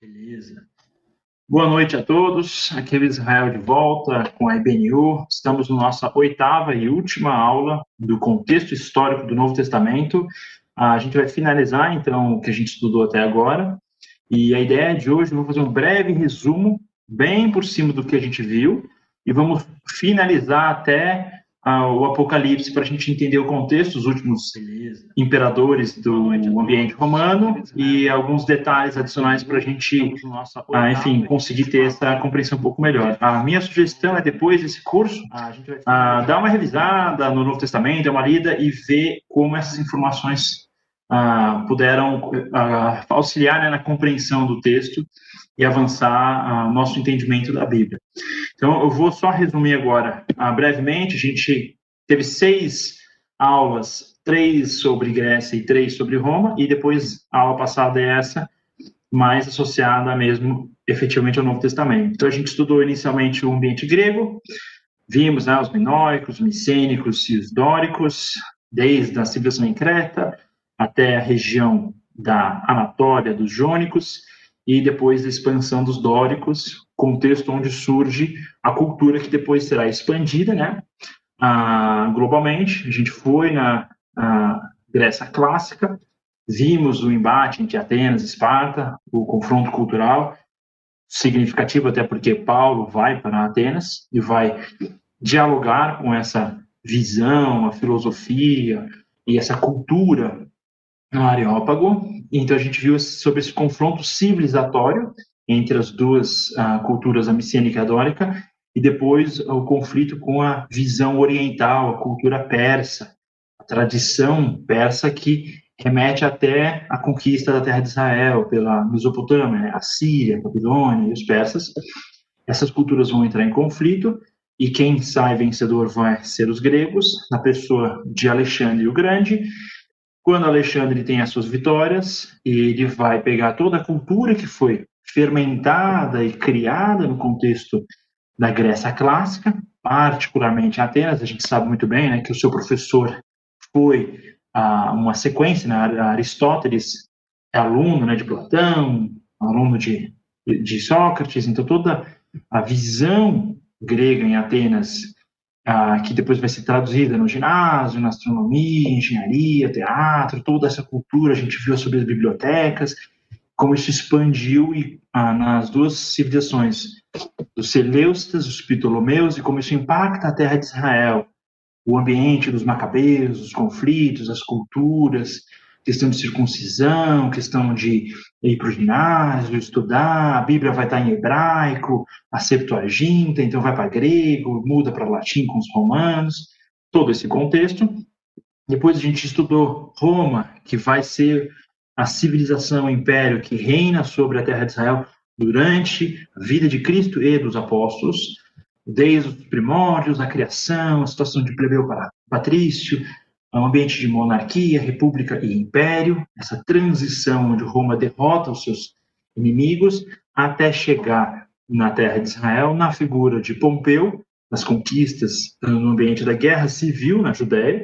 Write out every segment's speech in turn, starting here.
Beleza. Boa noite a todos. Aqui é o Israel de volta com a IBNU. Estamos na nossa oitava e última aula do contexto histórico do Novo Testamento. A gente vai finalizar, então, o que a gente estudou até agora. E a ideia de hoje, vou fazer um breve resumo, bem por cima do que a gente viu, e vamos finalizar até o Apocalipse para a gente entender o contexto, os últimos imperadores do ambiente romano e alguns detalhes adicionais para a gente, ah, enfim, conseguir ter essa compreensão um pouco melhor. A minha sugestão é depois desse curso ah, dar uma revisada no Novo Testamento, dar uma lida e ver como essas informações ah, puderam auxiliar né, na compreensão do texto e avançar uh, nosso entendimento da Bíblia. Então, eu vou só resumir agora uh, brevemente. A gente teve seis aulas, três sobre Grécia e três sobre Roma, e depois a aula passada é essa, mais associada mesmo, efetivamente, ao Novo Testamento. Então, a gente estudou inicialmente o ambiente grego, vimos né, os minoicos, os micênicos e os dóricos, desde a civilização em Creta até a região da Anatólia, dos jônicos, e depois da expansão dos dóricos, contexto onde surge a cultura que depois será expandida, né, ah, globalmente. A gente foi na Grécia clássica, vimos o embate entre Atenas e Esparta, o confronto cultural, significativo até porque Paulo vai para Atenas e vai dialogar com essa visão, a filosofia e essa cultura no Areópago. Então a gente viu sobre esse confronto civilizatório entre as duas uh, culturas, a micênica e a dórica, e depois o conflito com a visão oriental, a cultura persa, a tradição persa que remete até a conquista da terra de Israel pela Mesopotâmia, né? a Síria, a Babilônia e os persas. Essas culturas vão entrar em conflito e quem sai vencedor vai ser os gregos, na pessoa de Alexandre o Grande, quando Alexandre tem as suas vitórias, ele vai pegar toda a cultura que foi fermentada e criada no contexto da Grécia clássica, particularmente Atenas. A gente sabe muito bem né, que o seu professor foi ah, uma sequência, né, Aristóteles é aluno né, de Platão, aluno de, de Sócrates, então toda a visão grega em Atenas ah, que depois vai ser traduzida no ginásio, na astronomia, engenharia, teatro, toda essa cultura, a gente viu sobre as bibliotecas, como isso expandiu e, ah, nas duas civilizações, dos Seleucidas, os Ptolomeus, e como isso impacta a terra de Israel, o ambiente dos macabeus, os conflitos, as culturas, questão de circuncisão, questão de ir para o ginásio, estudar, a Bíblia vai estar em hebraico, a Septuaginta, então vai para grego, muda para latim com os romanos, todo esse contexto. Depois a gente estudou Roma, que vai ser a civilização, o império que reina sobre a terra de Israel durante a vida de Cristo e dos apóstolos, desde os primórdios, a criação, a situação de plebeu para patrício, um ambiente de monarquia, república e império, essa transição onde Roma derrota os seus inimigos até chegar na terra de Israel, na figura de Pompeu, nas conquistas no ambiente da guerra civil na Judéia,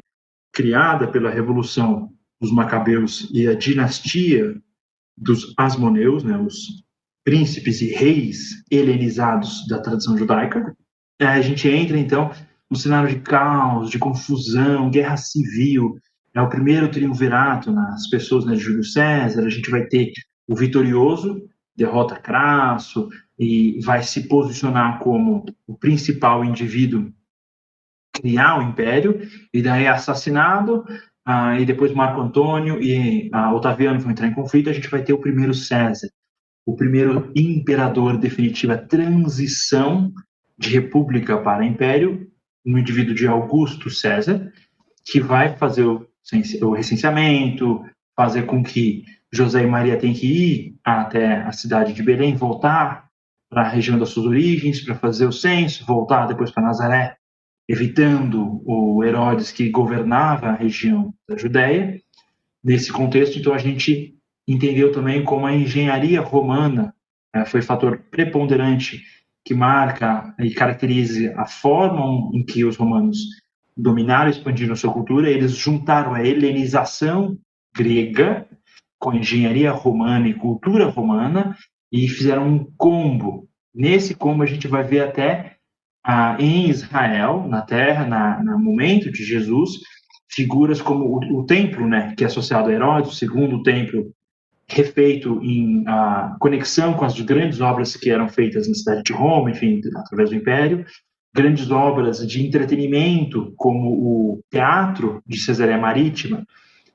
criada pela revolução dos Macabeus e a dinastia dos Asmoneus, né, os príncipes e reis helenizados da tradição judaica. A gente entra então um cenário de caos, de confusão, guerra civil. É o primeiro triunvirato nas pessoas né, de Júlio César. A gente vai ter o vitorioso, derrota Crasso, e vai se posicionar como o principal indivíduo criar o império, e daí é assassinado, ah, e depois Marco Antônio e ah, Otaviano vão entrar em conflito, a gente vai ter o primeiro César, o primeiro imperador definitivo, a transição de república para império, no indivíduo de Augusto César, que vai fazer o, recenseamento, fazer com que José e Maria tenham que ir até a cidade de Belém, voltar para a região das suas origens, para fazer o censo, voltar depois para Nazaré, evitando o Herodes que governava a região da Judéia. Nesse contexto, então, a gente entendeu também como a engenharia romana foi fator preponderante que marca e caracteriza a forma em que os romanos dominaram e expandiram sua cultura, eles juntaram a helenização grega com a engenharia romana e cultura romana e fizeram um combo. Nesse combo a gente vai ver até ah, em Israel, na terra, na, no momento de Jesus, figuras como o, o, templo, né, que é associado a Herodes, o segundo templo refeito em ah, conexão com as grandes obras que eram feitas na cidade de Roma, enfim, através do Império, grandes obras de entretenimento, como o teatro de Cesareia Marítima,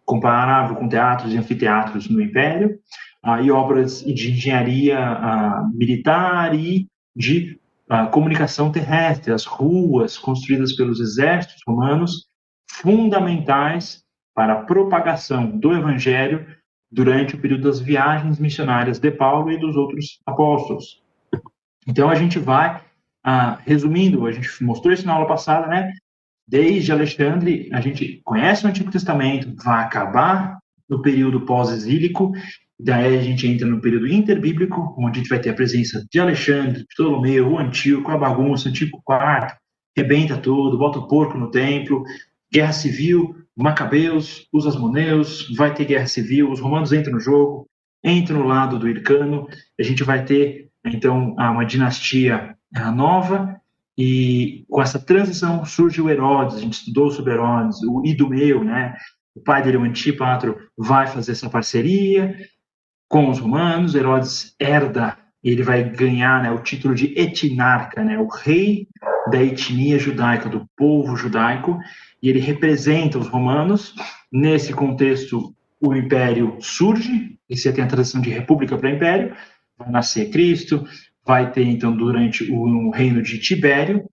comparável com teatros e anfiteatros no Império, ah, e obras de engenharia ah, militar e de ah, comunicação terrestre, as ruas construídas pelos exércitos romanos, fundamentais para a propagação do Evangelho durante o período das viagens missionárias de Paulo e dos outros apóstolos. Então a gente vai, ah, resumindo, a gente mostrou isso na aula passada, né? Desde Alexandre, a gente conhece o Antigo Testamento, vai acabar no período pós-exílico, daí a gente entra no período interbíblico, onde a gente vai ter a presença de Alexandre, Ptolomeu, o Antíoco, a bagunça, o Antigo Quarto, rebenta tudo, bota o porco no templo, guerra civil, Macabeus, os Asmoneus, vai ter guerra civil, os romanos entram no jogo, entram no lado do Ircano, a gente vai ter, então, uma dinastia nova, e com essa transição surge o Herodes, a gente estudou sobre Herodes, o Idumeu, né? O pai dele, o Antípatro, vai fazer essa parceria com os romanos, Herodes herda, ele vai ganhar né, o título de etnarca, né? O rei da etnia judaica, do povo judaico, e ele representa os romanos. Nesse contexto, o império surge, e você tem a transição de república para império, vai nascer Cristo, vai ter, então, durante o reino de Tibério,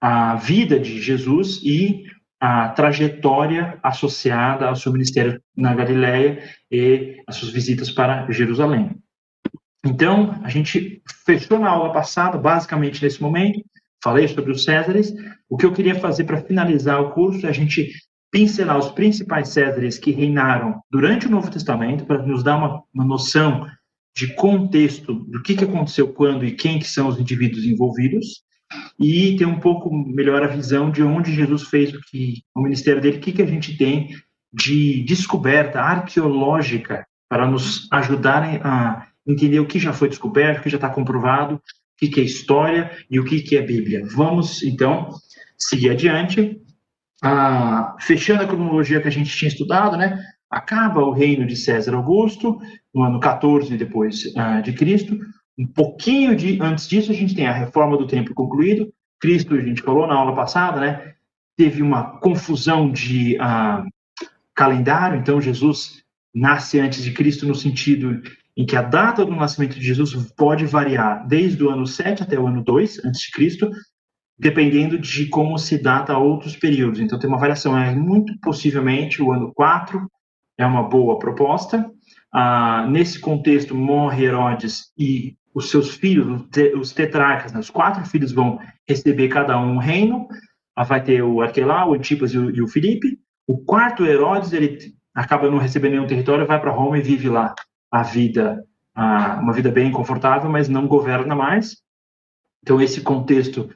a vida de Jesus e a trajetória associada ao seu ministério na Galiléia e as suas visitas para Jerusalém. Então, a gente fechou na aula passada, basicamente nesse momento, falei sobre os Césares. O que eu queria fazer para finalizar o curso é a gente pincelar os principais Césares que reinaram durante o Novo Testamento, para nos dar uma, uma noção de contexto do que, que aconteceu quando e quem que são os indivíduos envolvidos, e ter um pouco melhor a visão de onde Jesus fez o que o ministério dele, o que, que a gente tem de descoberta arqueológica para nos ajudarem a entender o que já foi descoberto, o que já está comprovado, o que, é história e o que, é Bíblia. Vamos, então, seguir adiante. Ah, fechando a cronologia que a gente tinha estudado, né? Acaba o reino de César Augusto, no ano 14 depois ah, de Cristo. Um pouquinho de, antes disso, a gente tem a reforma do templo concluído. Cristo, a gente falou na aula passada, né? Teve uma confusão de ah, calendário, então Jesus nasce antes de Cristo no sentido em que a data do nascimento de Jesus pode variar desde o ano 7 até o ano 2 a.C., dependendo de como se data outros períodos. Então, tem uma variação. É muito possivelmente o ano 4 é uma boa proposta. Ah, nesse contexto, morre Herodes e os seus filhos, os tetrarcas, né, os quatro filhos vão receber cada um um reino. Ah, vai ter o Arquelau, o Antipas e o, e o Filipe. O quarto Herodes, ele acaba não recebendo nenhum território, vai para Roma e vive lá a vida, a, uma vida bem confortável, mas não governa mais. Então, esse contexto,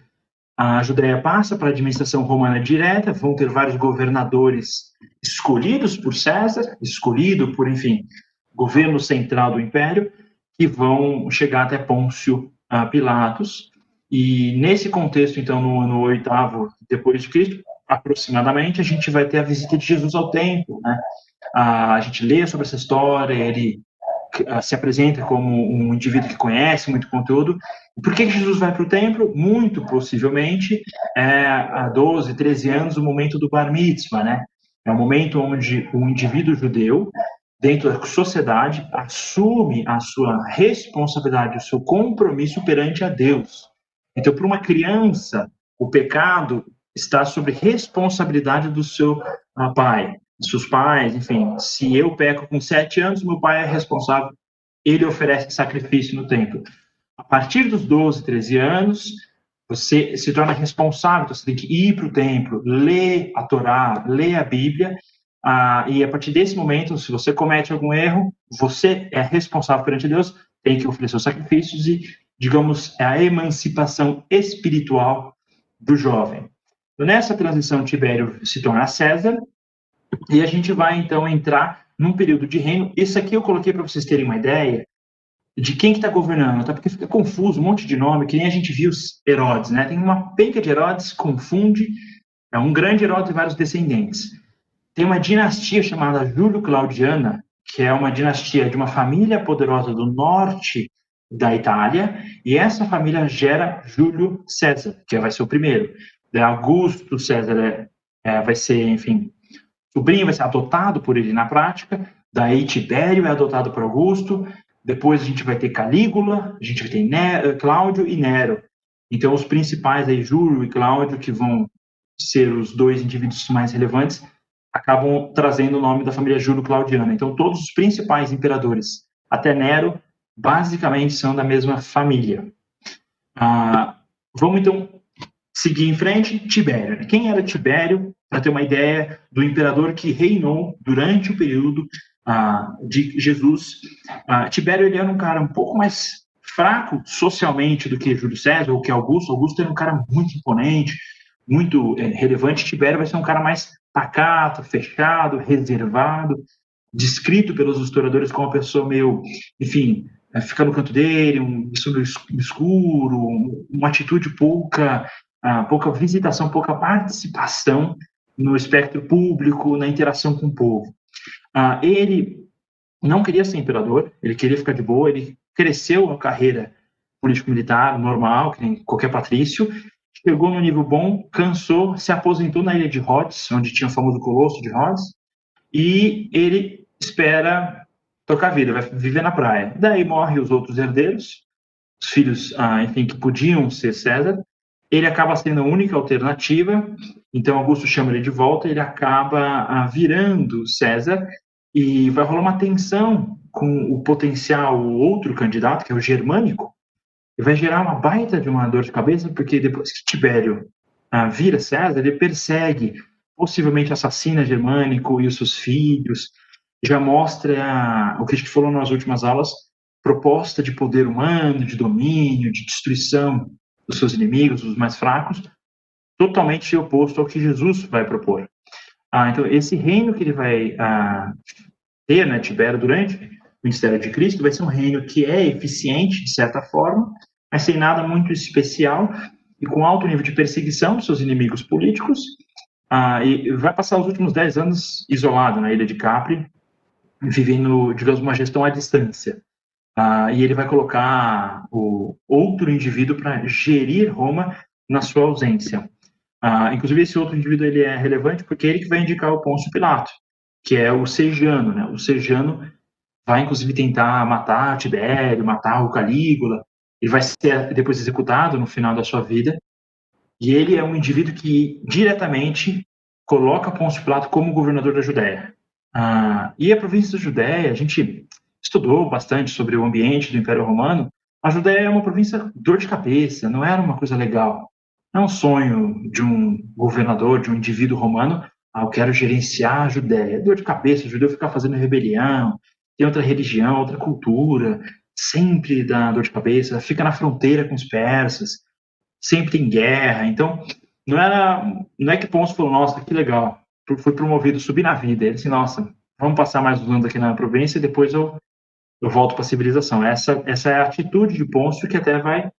a Judéia passa para a administração romana direta, vão ter vários governadores escolhidos por César, escolhido por, enfim, governo central do império, que vão chegar até Pôncio uh, Pilatos. E nesse contexto, então, no ano oitavo depois de Cristo, aproximadamente, a gente vai ter a visita de Jesus ao templo, né? a gente lê sobre essa história, ele se apresenta como um indivíduo que conhece muito conteúdo. Por que Jesus vai para o templo? Muito possivelmente, é, há 12, 13 anos, o momento do bar mitzvah, né? É o momento onde o indivíduo judeu, dentro da sociedade, assume a sua responsabilidade, o seu compromisso perante a Deus. Então, para uma criança, o pecado está sobre responsabilidade do seu ah, seus pais, enfim, se eu peco com sete anos, meu pai é responsável, ele oferece sacrifício no templo. A partir dos 12, 13 anos, você se torna responsável, então você tem que ir para o templo, ler a Torá, ler a Bíblia, ah, e a partir desse momento, se você comete algum erro, você é responsável perante Deus, tem que oferecer os sacrifícios e, digamos, é a emancipação espiritual do jovem. Então, nessa transição, Tibério se torna César, e a gente vai, então, entrar num período de reino. Isso aqui eu coloquei para vocês terem uma ideia, de quem que está governando, tá? Porque fica confuso, um monte de nome, que nem a gente viu os Herodes, né? Tem uma penca de Herodes, confunde, é um grande Herodes e vários descendentes. Tem uma dinastia chamada Júlio-Claudiana, que é uma dinastia de uma família poderosa do norte da Itália, e essa família gera Júlio César, que vai ser o primeiro. Augusto César é, é, vai ser, enfim, sobrinho, vai ser adotado por ele na prática, daí Tibério é adotado por Augusto, depois a gente vai ter Calígula, a gente vai ter Nero, eh, Cláudio e Nero. Então, os principais aí, Júlio e Cláudio, que vão ser os dois indivíduos mais relevantes, acabam trazendo o nome da família Júlio-Claudiana. Então, todos os principais imperadores, até Nero, basicamente são da mesma família. Ah, vamos, então, seguir em frente. Tibério. Quem era Tibério? Para ter uma ideia do imperador que reinou durante o período ah, de Jesus. Ah, Tibério ele era um cara um pouco mais fraco socialmente do que Júlio César ou que Augusto. Augusto era um cara muito imponente, muito é, relevante. Tibério vai ser um cara mais pacato, fechado, reservado, descrito pelos historiadores como uma pessoa meio, enfim, é, fica no canto dele, um escuro, uma atitude pouca, ah, pouca visitação, pouca participação no espectro público, na interação com o povo. Ah, ele não queria ser imperador, ele queria ficar de boa, ele cresceu a carreira político-militar normal, que nem qualquer patrício, chegou no nível bom, cansou, se aposentou na ilha de Rhodes, onde tinha o famoso colosso de Rhodes, e ele espera tocar vida, vai viver na praia. Daí morrem os outros herdeiros, os filhos, ah, enfim, que podiam ser César. Ele acaba sendo a única alternativa, então Augusto chama ele de volta, ele acaba ah, virando César e vai rolar uma tensão com o potencial outro candidato, que é o germânico, e vai gerar uma baita de uma dor de cabeça, porque depois que Tibério ah, vira César, ele persegue, possivelmente assassina Germânico e os seus filhos, já mostra o que a gente falou nas últimas aulas, proposta de poder humano, de domínio, de destruição dos seus inimigos, dos mais fracos, totalmente oposto ao que Jesus vai propor. Ah, então, esse reino que ele vai ah, ter, né, Tibério, durante o ministério de Cristo, vai ser um reino que é eficiente, de certa forma, mas sem nada muito especial e com alto nível de perseguição dos seus inimigos políticos. Ah, e vai passar os últimos dez anos isolado na ilha de Capri, vivendo, digamos, uma gestão à distância. Ah, e ele vai colocar o outro indivíduo para gerir Roma na sua ausência. Ah, inclusive, esse outro indivíduo ele é relevante porque é ele que vai indicar o Pôncio Pilato, que é o Sejano. Né? O Sejano vai, inclusive, tentar matar Tibério, matar o Calígula. Ele vai ser depois executado no final da sua vida. E ele é um indivíduo que diretamente coloca Pôncio Pilato como governador da Judéia. Ah, e a província da Judéia, a gente estudou bastante sobre o ambiente do Império Romano. A Judéia é uma província dor de cabeça, não era uma coisa legal. É um sonho de um governador, de um indivíduo romano, ah, eu quero gerenciar a Judéia. É dor de cabeça, o judeu ficar fazendo rebelião, tem outra religião, outra cultura, sempre dá dor de cabeça, fica na fronteira com os persas, sempre tem guerra. Então, não era, não é que Pôncio falou, nossa, que legal, fui promovido, subi na vida. Ele disse, nossa, vamos passar mais uns anos aqui na província e depois eu, eu volto para a civilização. Essa, essa é a atitude de Pôncio que até vai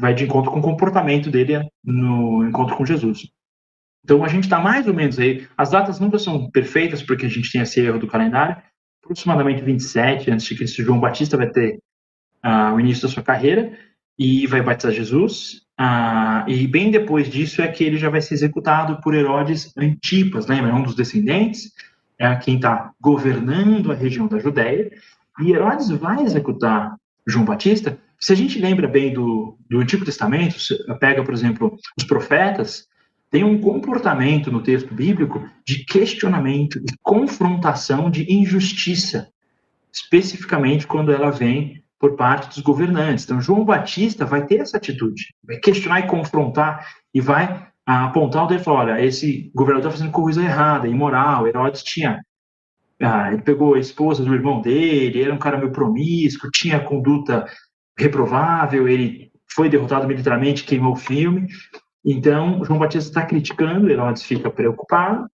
vai de encontro com o comportamento dele no encontro com Jesus. Então a gente está mais ou menos aí. As datas nunca são perfeitas porque a gente tem esse erro do calendário. Aproximadamente 27 antes de que João Batista vai ter uh, o início da sua carreira e vai batizar Jesus. Uh, e bem depois disso é que ele já vai ser executado por Herodes Antipas, lembra? É um dos descendentes, é quem está governando a região da Judéia. E Herodes vai executar João Batista se a gente lembra bem do, do Antigo Testamento, pega, por exemplo, os profetas, tem um comportamento no texto bíblico de questionamento e confrontação de injustiça, especificamente quando ela vem por parte dos governantes. Então, João Batista vai ter essa atitude, vai questionar e confrontar e vai apontar o dedo e falar: olha, esse governador está fazendo coisa errada, imoral. Herodes tinha. Ah, ele pegou a esposa do irmão dele, era um cara meio promíscuo, tinha conduta reprovável, ele foi derrotado militarmente, queimou o filme. Então, João Batista está criticando, Herodes fica preocupado,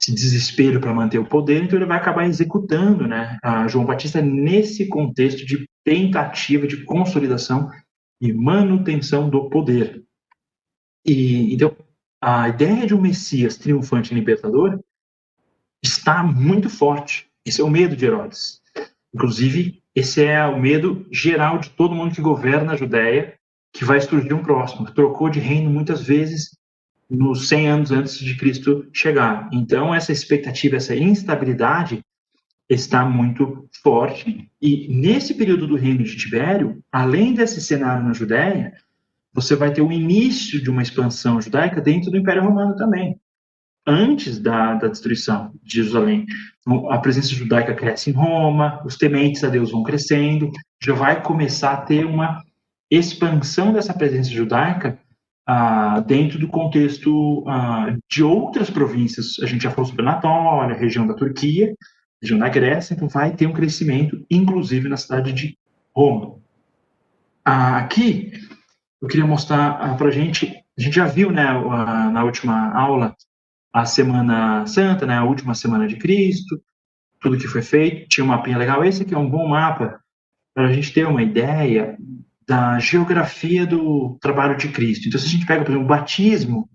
esse desespero para manter o poder, então ele vai acabar executando né, João Batista nesse contexto de tentativa de consolidação e manutenção do poder. E então a ideia de um Messias triunfante e libertador está muito forte. Esse é o medo de Herodes. Inclusive, esse é o medo geral de todo mundo que governa a Judéia, que vai surgir um próximo, trocou de reino muitas vezes nos 100 anos antes de Cristo chegar. Então, essa expectativa, essa instabilidade está muito forte. E nesse período do reino de Tibério, além desse cenário na Judéia, você vai ter o início de uma expansão judaica dentro do Império Romano também, antes da, da destruição de Jerusalém. Então, a presença judaica cresce em Roma, os tementes a Deus vão crescendo, já vai começar a ter uma expansão dessa presença judaica ah, dentro do contexto ah, de outras províncias. A gente já falou sobre Anatólia, região da Turquia, região da Grécia, então vai ter um crescimento, inclusive na cidade de Roma. Ah, aqui, eu queria mostrar ah, para a gente, a gente já viu né, na última aula a Semana Santa, né, a última semana de Cristo, tudo que foi feito, tinha um mapinha legal. Esse aqui é um bom mapa para a gente ter uma ideia da geografia do trabalho de Cristo. Então, se a gente pega, por exemplo, o batismo,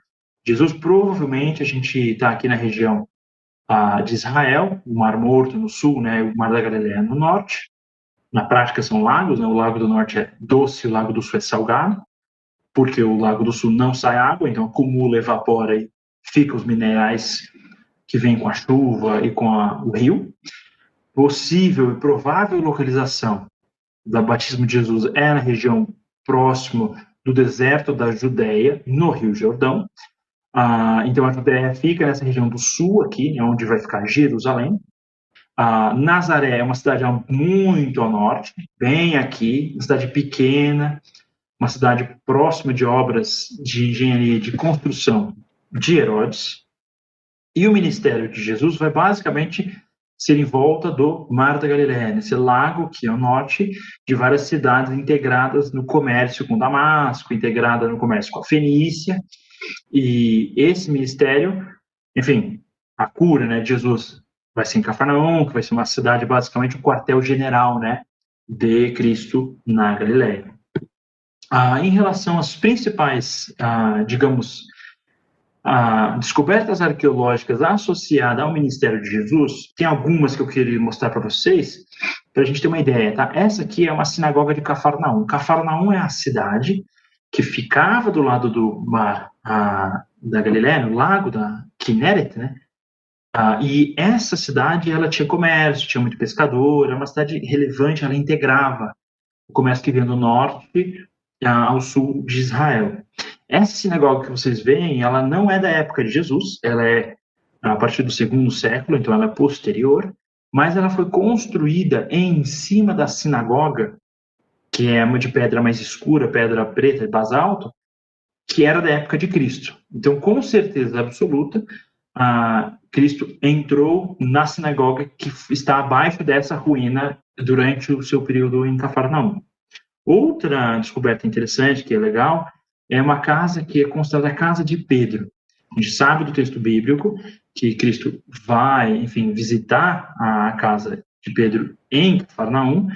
Jesus provavelmente a gente está aqui na região ah, de Israel, o Mar Morto no sul, né, o Mar da Galileia no norte. Na prática são lagos, né, o Lago do Norte é doce, o Lago do Sul é salgado, porque o Lago do Sul não sai água, então acumula, evapora e fica os minerais que vêm com a chuva e com a, o rio. Possível e provável localização do batismo de Jesus é na região próximo do deserto da Judéia, no Rio Jordão. Ah, então a Judéia fica nessa região do sul aqui, né, onde vai ficar Jerusalém. Ah, Nazaré é uma cidade muito ao norte, bem aqui, uma cidade pequena, uma cidade próxima de obras de engenharia de construção de Herodes. E o ministério de Jesus vai basicamente ser em volta do Mar da Galileia, esse lago que é o norte de várias cidades integradas no comércio com Damasco, integrada no comércio com a Fenícia. E esse ministério, enfim, a cura, né, de Jesus vai ser em Cafarnaum, que vai ser uma cidade basicamente um quartel-general, né, de Cristo na Galileia. Ah, em relação às principais, ah, digamos, a descobertas arqueológicas associadas ao ministério de Jesus, tem algumas que eu queria mostrar para vocês, para a gente ter uma ideia, tá? Essa aqui é uma sinagoga de Cafarnaum. Cafarnaum é a cidade que ficava do lado do mar a, da Galiléia, no lago da Kinneret, né? Ah, e essa cidade, ela tinha comércio, tinha muito pescador, era uma cidade relevante, ela integrava o comércio que vinha do norte ah, ao sul de Israel. Essa sinagoga que vocês veem, ela não é da época de Jesus, ela é a partir do segundo século, então ela é posterior, mas ela foi construída em cima da sinagoga, que é uma de pedra mais escura, pedra preta, basalto, que era da época de Cristo. Então, com certeza absoluta, Cristo entrou na sinagoga que está abaixo dessa ruína durante o seu período em Cafarnaum. Outra descoberta interessante, que é legal, é uma casa que é considerada a casa de Pedro. A gente sabe do texto bíblico que Cristo vai, enfim, visitar a casa de Pedro em Cafarnaum,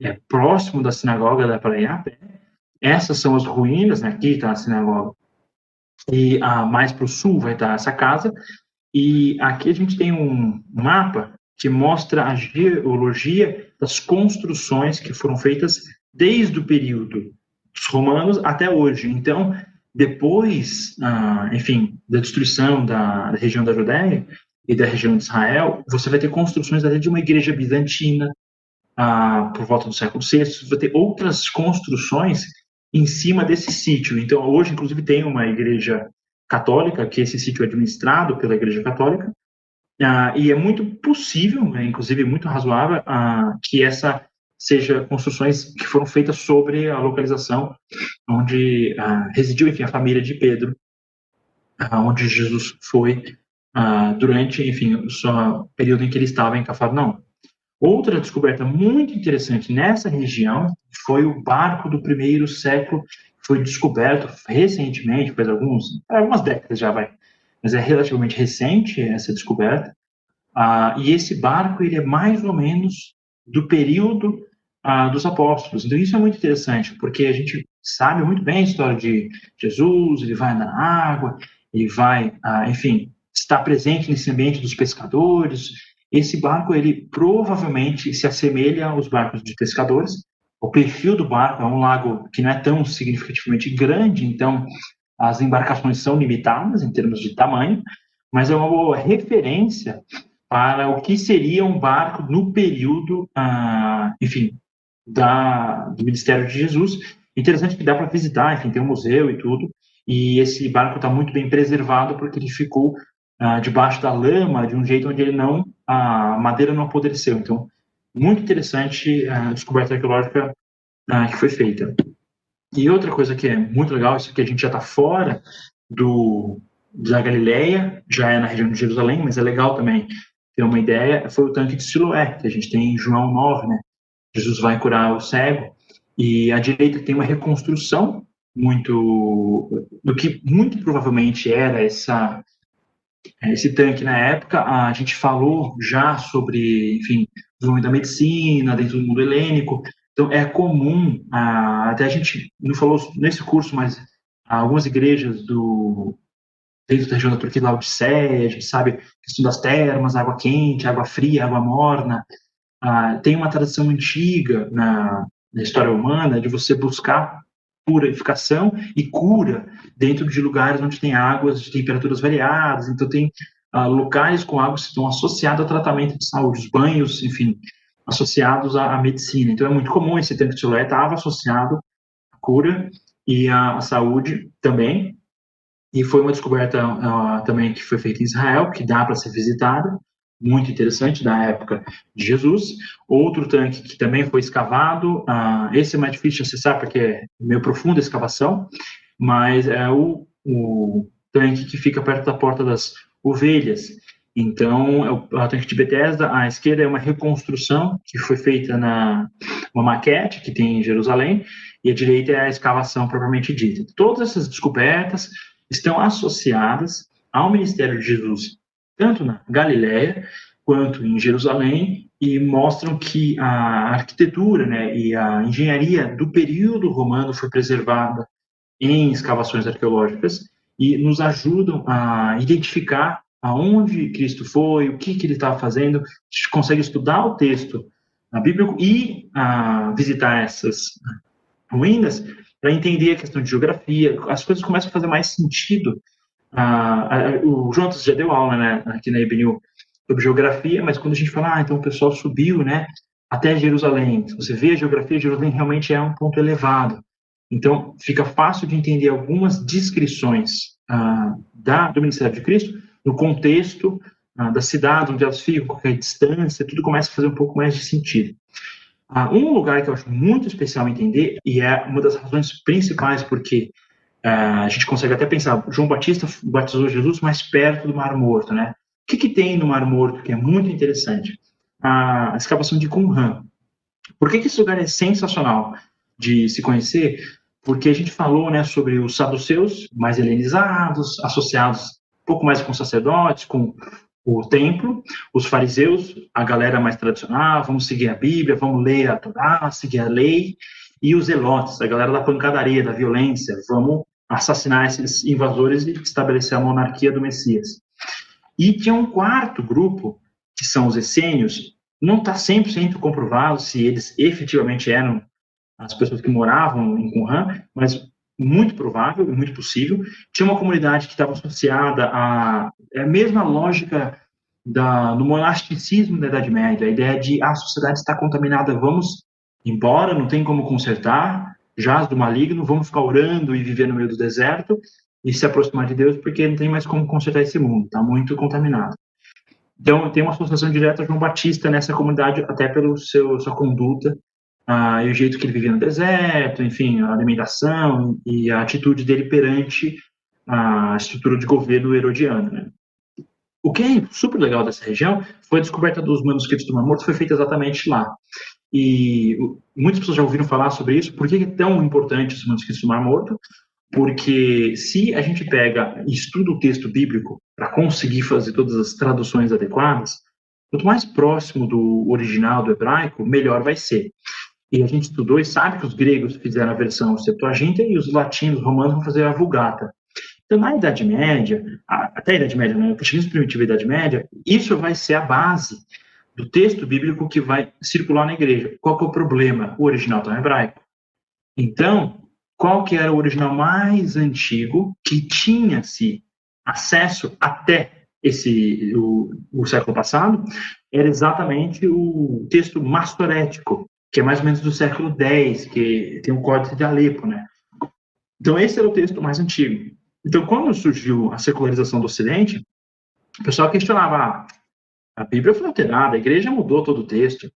é próximo da sinagoga da Praia Essas são as ruínas, né? aqui está a sinagoga. E ah, mais para o sul vai estar essa casa. E aqui a gente tem um mapa que mostra a geologia das construções que foram feitas desde o período dos romanos até hoje. Então, depois, ah, enfim, da destruição da, região da Judéia e da região de Israel, você vai ter construções até de uma igreja bizantina ah, por volta do século VI, você vai ter outras construções em cima desse sítio. Então, hoje, inclusive, tem uma igreja católica, que esse sítio é administrado pela igreja católica, ah, e é muito possível, né, inclusive muito razoável, ah, que essa seja construções que foram feitas sobre a localização onde ah, residiu, enfim, a família de Pedro, ah, onde Jesus foi ah, durante, enfim, o período em que ele estava em Cafarnaum. Outra descoberta muito interessante nessa região foi o barco do primeiro século, que foi descoberto recentemente, faz alguns, algumas décadas já vai, mas é relativamente recente essa descoberta. Ah, e esse barco ele é mais ou menos do período ah, dos apóstolos. Então isso é muito interessante, porque a gente sabe muito bem a história de Jesus, ele vai na água, ele vai, ah, enfim, estar presente nesse ambiente dos pescadores. Esse barco, ele provavelmente se assemelha aos barcos de pescadores. O perfil do barco é um lago que não é tão significativamente grande, então as embarcações são limitadas em termos de tamanho, mas é uma boa referência para o que seria um barco no período, ah, enfim, da, do Ministério de Jesus. Interessante que dá para visitar, enfim, tem um museu e tudo, e esse barco está muito bem preservado porque ele ficou ah, debaixo da lama de um jeito onde ele não, a madeira não apodreceu. Então, muito interessante a descoberta arqueológica ah, que foi feita. E outra coisa que é muito legal, isso que a gente já está fora do, da Galileia, já é na região de Jerusalém, mas é legal também ter uma ideia, foi o tanque de Siloé, que a gente tem em João 9, né? Jesus vai curar o cego, e à direita tem uma reconstrução muito do que muito provavelmente era essa esse tanque na época. A gente falou já sobre, enfim, desenvolvimento da medicina dentro do mundo helênico. Então é comum, até a gente não falou nesse curso, mas algumas igrejas do dentro da região da Turquia, Laodiceia, a gente sabe questão das termas, água quente, água fria, água morna. Ah, tem uma tradição antiga na, na história humana de você buscar purificação e cura dentro de lugares onde tem águas de temperaturas variadas. Então, tem ah, locais com águas que estão associados ao tratamento de saúde, os banhos, enfim, associados à, à medicina. Então, é muito comum esse tanque de Siloé estava associado à cura e à, à, saúde também. E foi uma descoberta uh, também que foi feita em Israel, que dá para ser visitada muito interessante da época de Jesus. Outro tanque que também foi escavado, uh, esse é mais difícil de acessar porque é meio profunda a escavação, mas é o, o tanque que fica perto da porta das ovelhas. Então, é o, o tanque de Bethesda, à esquerda é uma reconstrução que foi feita na uma maquete que tem em Jerusalém, e à direita é a escavação propriamente dita. Todas essas descobertas estão associadas ao ministério de Jesus tanto na Galiléia quanto em Jerusalém, e mostram que a arquitetura né, e a engenharia do período romano foi preservada em escavações arqueológicas e nos ajudam a identificar aonde Cristo foi, o que, que ele estava fazendo. A gente consegue estudar o texto na Bíblia e a, visitar essas ruínas para entender a questão de geografia. As coisas começam a fazer mais sentido o Jonas já deu aula né, aqui na IBNU sobre geografia, mas quando a gente fala, ah, então o pessoal subiu né, até Jerusalém, se você vê a geografia, Jerusalém realmente é um ponto elevado. Então, fica fácil de entender algumas descrições ah, da, do ministério de Cristo no contexto ah, da cidade onde elas ficam, qualquer distância, tudo começa a fazer um pouco mais de sentido. Ah, um lugar que eu acho muito especial entender, e é uma das razões principais porque é, a gente consegue até pensar, João Batista batizou Jesus mais perto do Mar Morto, né? O que, que tem no Mar Morto que é muito interessante? A escavação de Qumran. Por que, que esse lugar é sensacional de se conhecer? Porque a gente falou né, sobre os saduceus mais helenizados, associados um pouco mais com sacerdotes, com o templo, os fariseus, a galera mais tradicional, vamos seguir a Bíblia, vamos ler a Torá, seguir a lei, e os elotes, a galera da pancadaria, da violência, vamos assassinar esses invasores e estabelecer a monarquia do Messias. E tinha um quarto grupo, que são os essênios, não está 100% comprovado se eles efetivamente eram as pessoas que moravam em Qumran, mas muito provável e muito possível. Tinha uma comunidade que estava associada à é a mesma lógica da, no monasticismo da Idade Média, a ideia de ah, a sociedade está contaminada, vamos embora, não tem como consertar, jaz do maligno, vamos ficar orando e viver no meio do deserto e se aproximar de Deus, porque não tem mais como consertar esse mundo, está muito contaminado. Então, tem uma associação direta a João Batista nessa comunidade, até pelo seu sua conduta ah, e o jeito que ele vivia no deserto, enfim, a alimentação e a atitude dele perante a estrutura de governo herodiano. Né? O que é super legal dessa região foi a descoberta dos manuscritos do Mar Morto, foi feita exatamente lá. E muitas pessoas já ouviram falar sobre isso. Por que é tão importante os manuscritos do Mar Morto? Porque se a gente pega e estuda o texto bíblico para conseguir fazer todas as traduções adequadas, quanto mais próximo do original do hebraico, melhor vai ser. E a gente estudou e sabe que os gregos fizeram a versão Septuaginta e os latinos, romanos vão fazer a Vulgata. Então, na Idade Média, até a Idade Média, no cristianismo primitivo e Idade Média, isso vai ser a base do texto bíblico que vai circular na igreja. Qual que é o problema? O original está em hebraico. Então, qual que era o original mais antigo que tinha-se acesso até esse o, o, século passado? Era exatamente o texto mastorético, que é mais ou menos do século X, que tem o Códice de Alepo, né? Então, esse era o texto mais antigo. Então, quando surgiu a secularização do Ocidente, o pessoal questionava, ah, a Bíblia foi alterada, a igreja mudou todo o texto.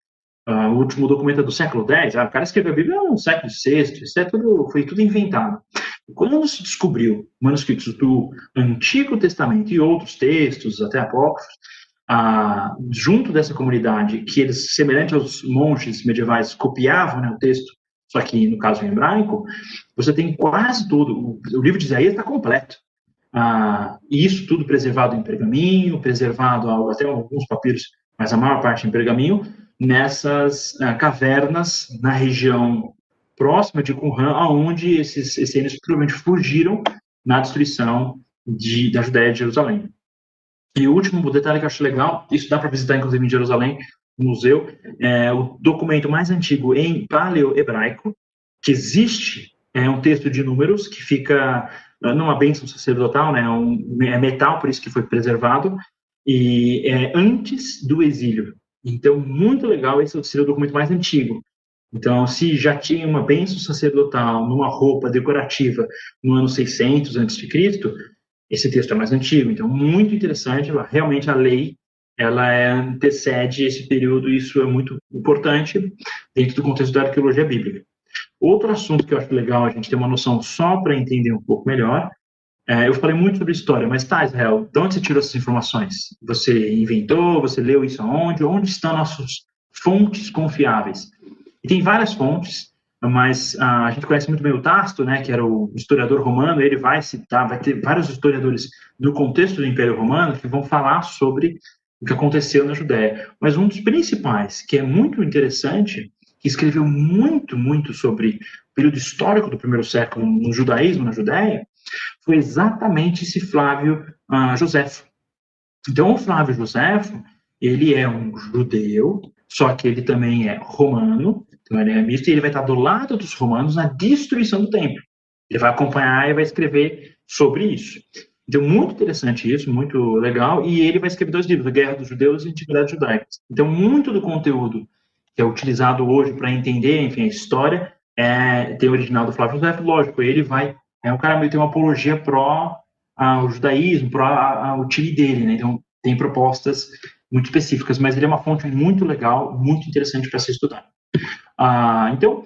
Uh, o último documento é do século X, ah, o cara escreveu a Bíblia no século VI, isso é tudo, foi tudo inventado. Quando se descobriu manuscritos do Antigo Testamento e outros textos, até apócrifos, ah, junto dessa comunidade, que eles, semelhante aos monges medievais, copiavam né, o texto, só que no caso em hebraico, você tem quase todo, o livro de Isaías está completo. Ah, isso tudo preservado em pergaminho, preservado até alguns papiros, mas a maior parte em pergaminho, nessas ah, cavernas na região próxima de Qumran, aonde esses essênios provavelmente fugiram na destruição de, da Judéia de Jerusalém. E o último detalhe que eu acho legal, isso dá para visitar inclusive em Jerusalém, no museu, é o documento mais antigo em paleo-hebraico que existe, é um texto de números que fica numa bênção sacerdotal, né, um, é metal, por isso que foi preservado, e é antes do exílio. Então, muito legal, esse seria o documento mais antigo. Então, se já tinha uma bênção sacerdotal numa roupa decorativa no ano 600 a.C., esse texto é mais antigo. Então, muito interessante, realmente a lei ela é, antecede esse período, e isso é muito importante dentro do contexto da arqueologia bíblica. Outro assunto que eu acho legal a gente ter uma noção só para entender um pouco melhor, é, eu falei muito sobre história, mas tá, Israel, de onde você tirou essas informações? Você inventou, você leu isso aonde? Onde estão nossas fontes confiáveis? E tem várias fontes, mas ah, a gente conhece muito bem o Tasto, né, que era o historiador romano, ele vai citar, vai ter vários historiadores do contexto do Império Romano que vão falar sobre o que aconteceu na Judéia. Mas um dos principais, que é muito interessante, que escreveu muito, muito sobre o período histórico do primeiro século no judaísmo, na Judéia, foi exatamente esse Flávio uh, Joséfo. Então, o Flávio Joséfo, ele é um judeu, só que ele também é romano, então ele é misto, e ele vai estar do lado dos romanos na destruição do templo. Ele vai acompanhar e vai escrever sobre isso. Então, muito interessante isso, muito legal, e ele vai escrever dois livros, A Guerra dos Judeus e Antiguidades Judaicas. Então, muito do conteúdo que é utilizado hoje para entender, enfim, a história, é, tem o original do Flávio José, lógico, ele vai, é um cara que tem uma apologia pró ao judaísmo, pró ao time dele, né? Então, tem propostas muito específicas, mas ele é uma fonte muito legal, muito interessante para ser estudado. Ah, então,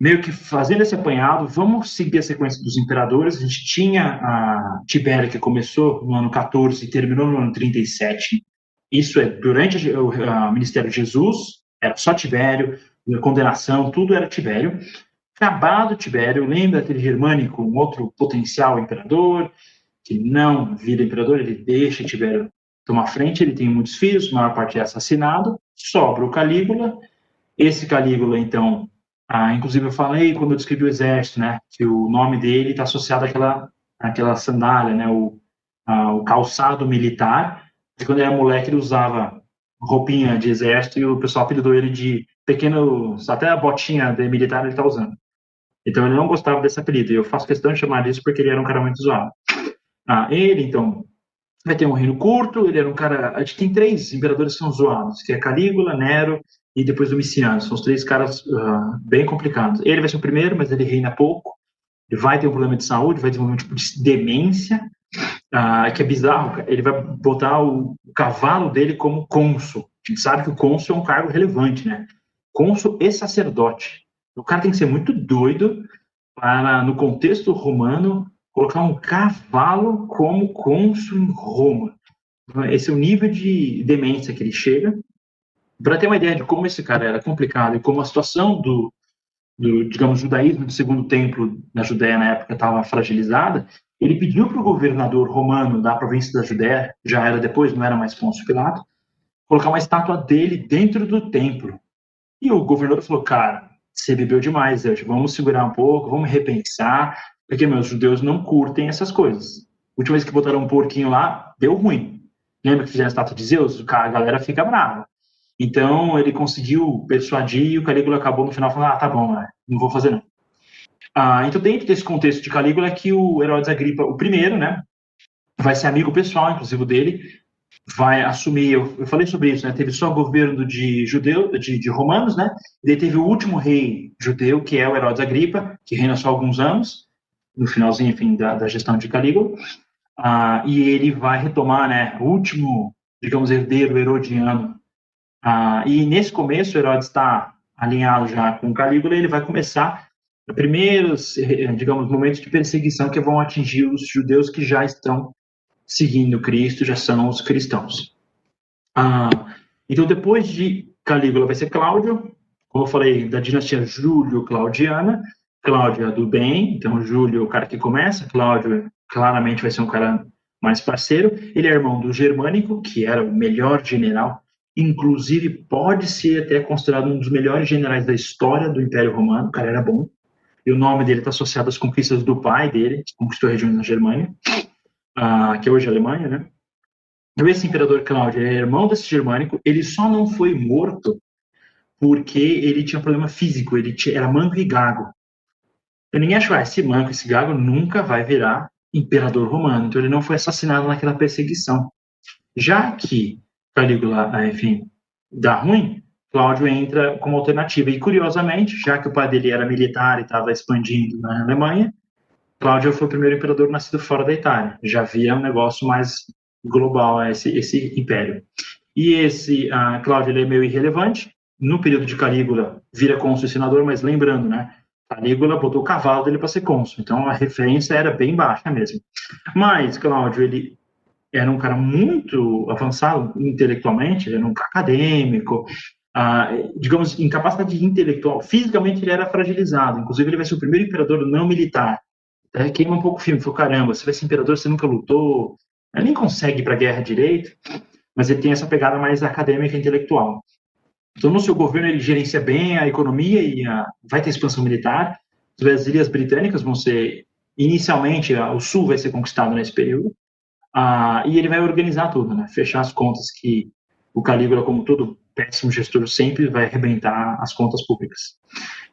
meio que fazendo esse apanhado, vamos seguir a sequência dos imperadores. A gente tinha a Tibério, que começou no ano 14 e terminou no ano 37. Isso é durante o, ministério de Jesus, era só Tibério, condenação, tudo era Tibério. Acabado Tibério, lembra aquele germânico, um outro potencial imperador, que não vira imperador, ele deixa Tibério tomar frente, ele tem muitos filhos, a maior parte é assassinado, sobra o Calígula. Esse Calígula, então, ah, inclusive eu falei quando eu descrevi o exército, né, que o nome dele está associado àquela, àquela sandália, né, o, ah, o calçado militar, quando ele era moleque, ele usava roupinha de exército e o pessoal apelidou ele de pequeno, até a botinha de militar ele tá usando. Então ele não gostava desse apelido, e eu faço questão de chamar disso porque ele era um cara muito zoado. Ah, ele, então, vai ter um reino curto, ele era um cara... A gente tem três imperadores que são zoados, que é Calígula, Nero e depois Domiciano. São os três caras uh, bem complicados. Ele vai ser o primeiro, mas ele reina pouco. Ele vai ter um problema de saúde, vai desenvolver um tipo de demência, ah, que é bizarro, ele vai botar o, cavalo dele como cônsul. A gente sabe que o cônsul é um cargo relevante, né? Cônsul e sacerdote. O cara tem que ser muito doido para, no contexto romano, colocar um cavalo como cônsul em Roma. Esse é o nível de demência que ele chega. Para ter uma ideia de como esse cara era complicado e como a situação do, do digamos, judaísmo do segundo templo na Judéia na época estava fragilizada, ele pediu para o governador romano da província da Judéia, já era depois, não era mais Pôncio Pilato, colocar uma estátua dele dentro do templo. E o governador falou, cara, você bebeu demais, vamos segurar um pouco, vamos repensar, porque meus judeus não curtem essas coisas. Última vez que botaram um porquinho lá, deu ruim. Lembra que fizeram a estátua de Zeus? A galera fica brava. Então ele conseguiu persuadir e o Calígula acabou no final falando: ah, tá bom, né? não vou fazer não. Ah, então, dentro desse contexto de Calígula, é que o Herodes Agripa, o primeiro, né, vai ser amigo pessoal, inclusive dele, vai assumir. Eu, eu falei sobre isso, né? Teve só governo de judeu, de, de romanos, né? E daí teve o último rei judeu, que é o Herodes Agripa, que reina só alguns anos, no finalzinho, enfim, da, da gestão de Calígula. Ah, e ele vai retomar, né? O último, digamos, herdeiro herodiano. Ah, e nesse começo, Herodes está alinhado já com Calígula, ele vai começar primeiros, digamos, momentos de perseguição que vão atingir os judeus que já estão seguindo Cristo, já são os cristãos. Ah, então, depois de Calígula vai ser Cláudio, como eu falei, da dinastia Júlio-Claudiana, Cláudio é do bem, então Júlio é o cara que começa, Cláudio claramente vai ser um cara mais parceiro. Ele é irmão do Germânico, que era o melhor general, inclusive pode ser até considerado um dos melhores generais da história do Império Romano, o cara era bom e o nome dele está associado às conquistas do pai dele, que conquistou regiões na Germânia, uh, que é hoje a Alemanha, né? Esse imperador Cláudio é irmão desse germânico, ele só não foi morto porque ele tinha um problema físico, ele tinha, era manco e gago. Então, ninguém achou, ah, esse manco, esse gago nunca vai virar imperador romano. Então, ele não foi assassinado naquela perseguição. Já que Calígula, enfim, dá ruim, Cláudio entra como alternativa. E, curiosamente, já que o pai dele era militar e estava expandindo na Alemanha, Cláudio foi o primeiro imperador nascido fora da Itália. Já havia um negócio mais global, esse, esse império. E esse uh, Cláudio ele é meio irrelevante. No período de Calígula, vira cônsul e senador, mas lembrando, né? Calígula botou o cavalo dele para ser cônsul, então a referência era bem baixa mesmo. Mas Cláudio, ele era um cara muito avançado intelectualmente, ele era um acadêmico, ah, digamos, em capacidade intelectual, fisicamente ele era fragilizado. Inclusive, ele vai ser o primeiro imperador não militar. É, queima um pouco o filme, falou, caramba, você vai ser imperador, você nunca lutou, ele nem consegue ir para a guerra direito, mas ele tem essa pegada mais acadêmica e intelectual. Então, no seu governo, ele gerencia bem a economia e a, vai ter expansão militar. As ilhas britânicas vão ser, inicialmente, o sul vai ser conquistado nesse período, ah, e ele vai organizar tudo, né? fechar as contas que o Calígula, como todo péssimo gestor sempre vai arrebentar as contas públicas.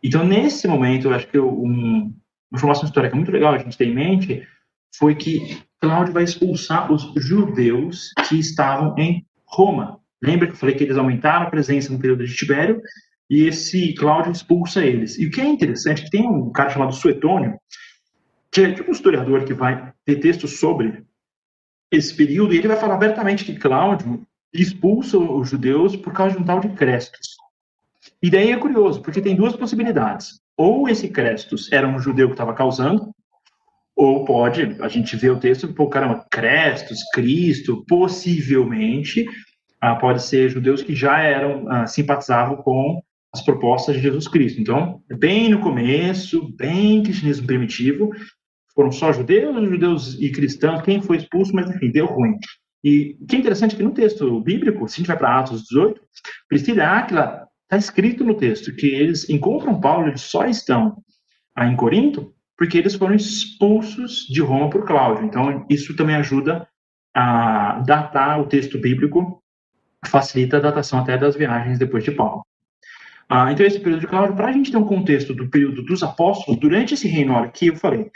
Então, nesse momento, eu acho que um, uma informação histórica muito legal a gente ter em mente foi que Cláudio vai expulsar os judeus que estavam em Roma. Lembra que eu falei que eles aumentaram a presença no período de Tibério? E esse Cláudio expulsa eles. E o que é interessante que tem um cara chamado Suetônio, que é tipo um historiador que vai ter textos sobre esse período, e ele vai falar abertamente que Cláudio expulsa os judeus por causa de um tal de Crestos. E daí é curioso, porque tem duas possibilidades. Ou esse Crestos era um judeu que estava causando, ou pode, a gente vê o texto, pô, caramba, Crestos, Cristo, possivelmente, ah, pode ser judeus que já eram, ah, simpatizavam com as propostas de Jesus Cristo. Então, bem no começo, bem cristianismo primitivo, foram só judeus, judeus e cristãos, quem foi expulso, mas enfim, deu ruim. E o que é interessante é que no texto bíblico, se a gente vai para Atos 18, Priscila e Áquila, está escrito no texto que eles encontram Paulo, eles só estão em Corinto porque eles foram expulsos de Roma por Cláudio. Então, isso também ajuda a datar o texto bíblico, facilita a datação até das viagens depois de Paulo. Ah, então, esse período de Cláudio, para a gente ter um contexto do período dos apóstolos, durante esse reino que eu falei,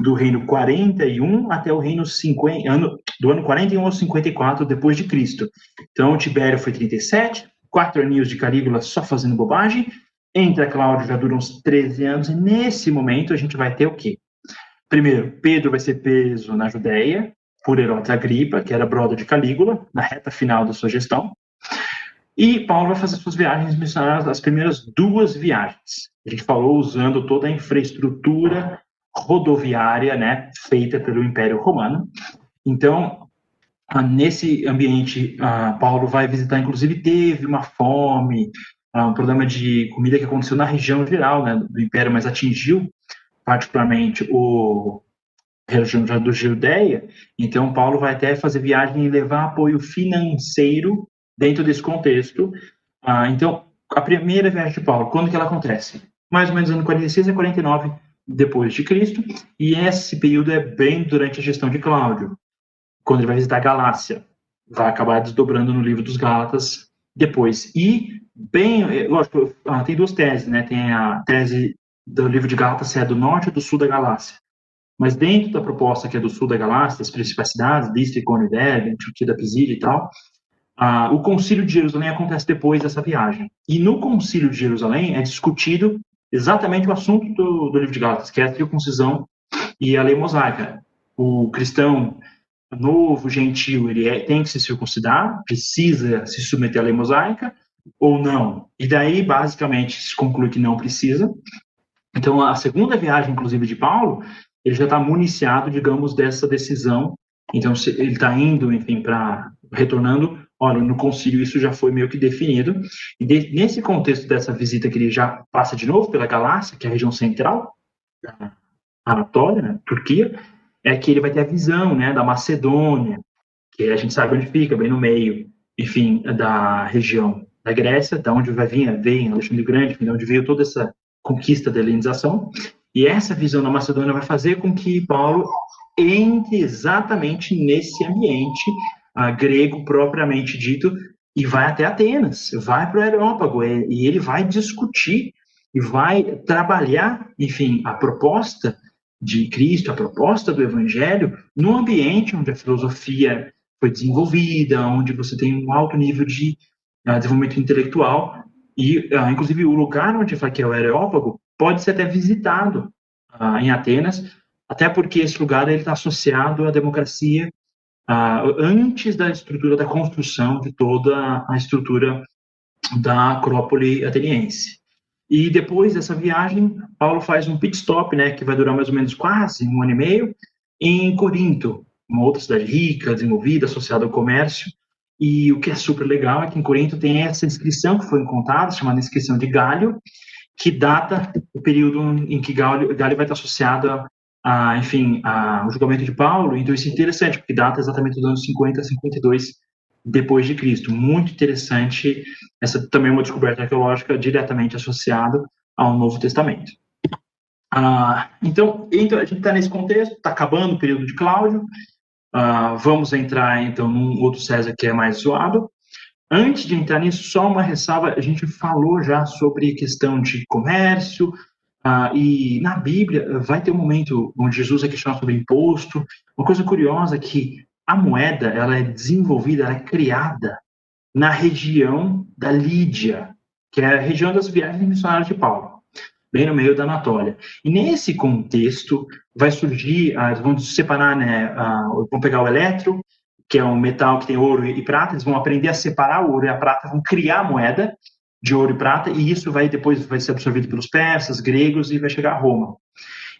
do reino 41 até o reino 50, ano, do ano 41 ao 54 depois de Cristo. Então, Tibério foi 37, quatro aninhos de Calígula só fazendo bobagem, entra Cláudio já dura uns 13 anos, e nesse momento a gente vai ter o quê? Primeiro, Pedro vai ser preso na Judéia por Herodes Agripa, que era brother de Calígula, na reta final da sua gestão. E Paulo vai fazer suas viagens missionárias, as primeiras duas viagens. A gente falou usando toda a infraestrutura rodoviária, né, feita pelo Império Romano. Então, ah, nesse ambiente, ah, Paulo vai visitar, inclusive teve uma fome, ah, um problema de comida que aconteceu na região geral né, do Império, mas atingiu particularmente o, região do Judéia, então Paulo vai até fazer viagem e levar apoio financeiro dentro desse contexto. Ah, então, a primeira viagem de Paulo, quando que ela acontece? Mais ou menos ano 46 a 49 depois de Cristo, e esse período é bem durante a gestão de Cláudio, quando ele vai visitar a Galácia. Vai acabar desdobrando no livro dos Gálatas depois. E, bem, lógico, ah, tem duas teses, né? Tem a tese do livro de Gálatas, se é do norte ou do sul da Galácia. Mas dentro da proposta que é do sul da Galácia, das principais cidades, Listra, e Derbe, Antioquia da Pisídia e tal, ah, o Concílio de Jerusalém acontece depois dessa viagem. E no Concílio de Jerusalém é discutido exatamente o assunto do, do livro de Gálatas, que é a circuncisão e a lei mosaica. O cristão novo, gentil, ele é, tem que se circuncidar, precisa se submeter à lei mosaica ou não. E daí, basicamente, se conclui que não precisa. Então, a segunda viagem, inclusive, de Paulo, ele já está municiado, digamos, dessa decisão. Então, ele está indo, enfim, para retornando. Olha, no concílio isso já foi meio que definido. E de, nesse contexto dessa visita que ele já passa de novo pela Galácia, que é a região central da Anatólia, né, Turquia, é que ele vai ter a visão, né, da Macedônia, que a gente sabe onde fica, bem no meio, enfim, da região da Grécia, da onde vai vir, vem Alexandre Grande, de onde veio toda essa conquista da helenização. E essa visão da Macedônia vai fazer com que Paulo entre exatamente nesse ambiente uh, grego propriamente dito e vai até Atenas, vai para o Areópago e ele vai discutir e vai trabalhar, enfim, a proposta de Cristo, a proposta do Evangelho, no ambiente onde a filosofia foi desenvolvida, onde você tem um alto nível de uh, desenvolvimento intelectual e, uh, inclusive, o lugar onde fala que é o Areópago pode ser até visitado uh, em Atenas, até porque esse lugar está associado à democracia antes da estrutura da construção de toda a estrutura da Acrópole ateniense. E depois dessa viagem, Paulo faz um pit stop, né, que vai durar mais ou menos quase um ano e meio, em Corinto, uma outra cidade rica, desenvolvida, associada ao comércio. E o que é super legal é que em Corinto tem essa inscrição que foi encontrada, chamada inscrição de Galho, que data o período em que Galho, Galho vai estar associado a, a enfim, ao julgamento de Paulo. Então isso é interessante, porque data exatamente dos anos 50 a 52 depois de Cristo. Muito interessante. Essa também é uma descoberta arqueológica diretamente associada ao Novo Testamento. Ah, então, então, a gente está nesse contexto, está acabando o período de Cláudio. Ah, vamos entrar então num outro César que é mais zoado. Antes de entrar nisso, só uma ressalva: a gente falou já sobre questão de comércio, uh, e na Bíblia vai ter um momento onde Jesus é questionado sobre imposto. Uma coisa curiosa é que a moeda ela é desenvolvida, ela é criada na região da Lídia, que é a região das viagens missionárias de Paulo, bem no meio da Anatólia. E nesse contexto vai surgir, uh, vamos separar, né, uh, vamos pegar o eletro, que é um metal que tem ouro e prata, eles vão aprender a separar o ouro e a prata, vão criar a moeda de ouro e prata, e isso vai depois vai ser absorvido pelos persas, gregos e vai chegar a Roma.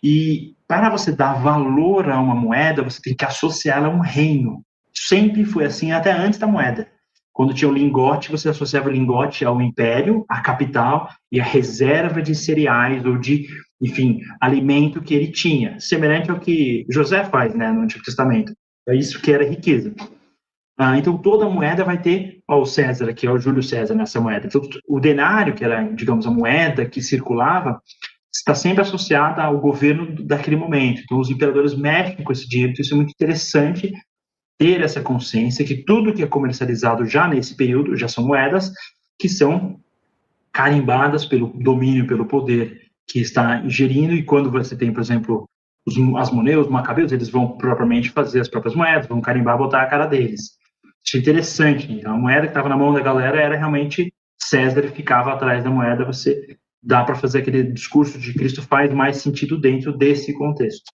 E para você dar valor a uma moeda, você tem que associá-la a um reino. Sempre foi assim, até antes da moeda. Quando tinha o lingote, você associava o lingote ao império, à capital e à reserva de cereais ou de, enfim, alimento que ele tinha. Semelhante ao que José faz né, no Antigo Testamento. É isso que era riqueza. Ah, então, toda moeda vai ter ó, o César aqui, ó, o Júlio César nessa moeda. Então, o denário, que era, digamos, a moeda que circulava, está sempre associada ao governo daquele momento. Então, os imperadores mexem com esse dinheiro. Então, isso é muito interessante ter essa consciência que tudo que é comercializado já nesse período já são moedas que são carimbadas pelo domínio, pelo poder que está gerindo. E quando você tem, por exemplo, os, as monedas, os macabeus, eles vão propriamente fazer as próprias moedas, vão carimbar, botar a cara deles. É interessante. Então, a moeda que estava na mão da galera era realmente César ficava atrás da moeda. Você dá para fazer aquele discurso de Cristo faz mais sentido dentro desse contexto.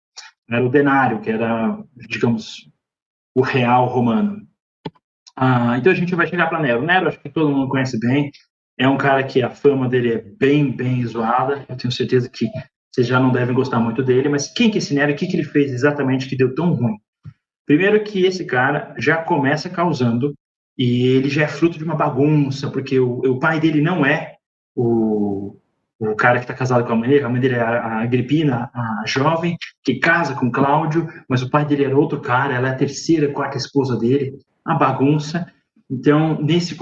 Era o denário, que era, digamos, o real romano. Ah, então a gente vai chegar para Nero. Nero, acho que todo mundo conhece bem. É um cara que a fama dele é bem, bem zoada. Eu tenho certeza que vocês já não devem gostar muito dele, mas quem que é esse Nero? O que, que ele fez exatamente que deu tão ruim? Primeiro que esse cara já começa causando e ele já é fruto de uma bagunça, porque o, o pai dele não é o, o cara que está casado com a mãe, a mãe dele é a Agripina, a jovem, que casa com Cláudio, mas o pai dele era outro cara, ela é a terceira, quarta esposa dele, a bagunça. Então, nesse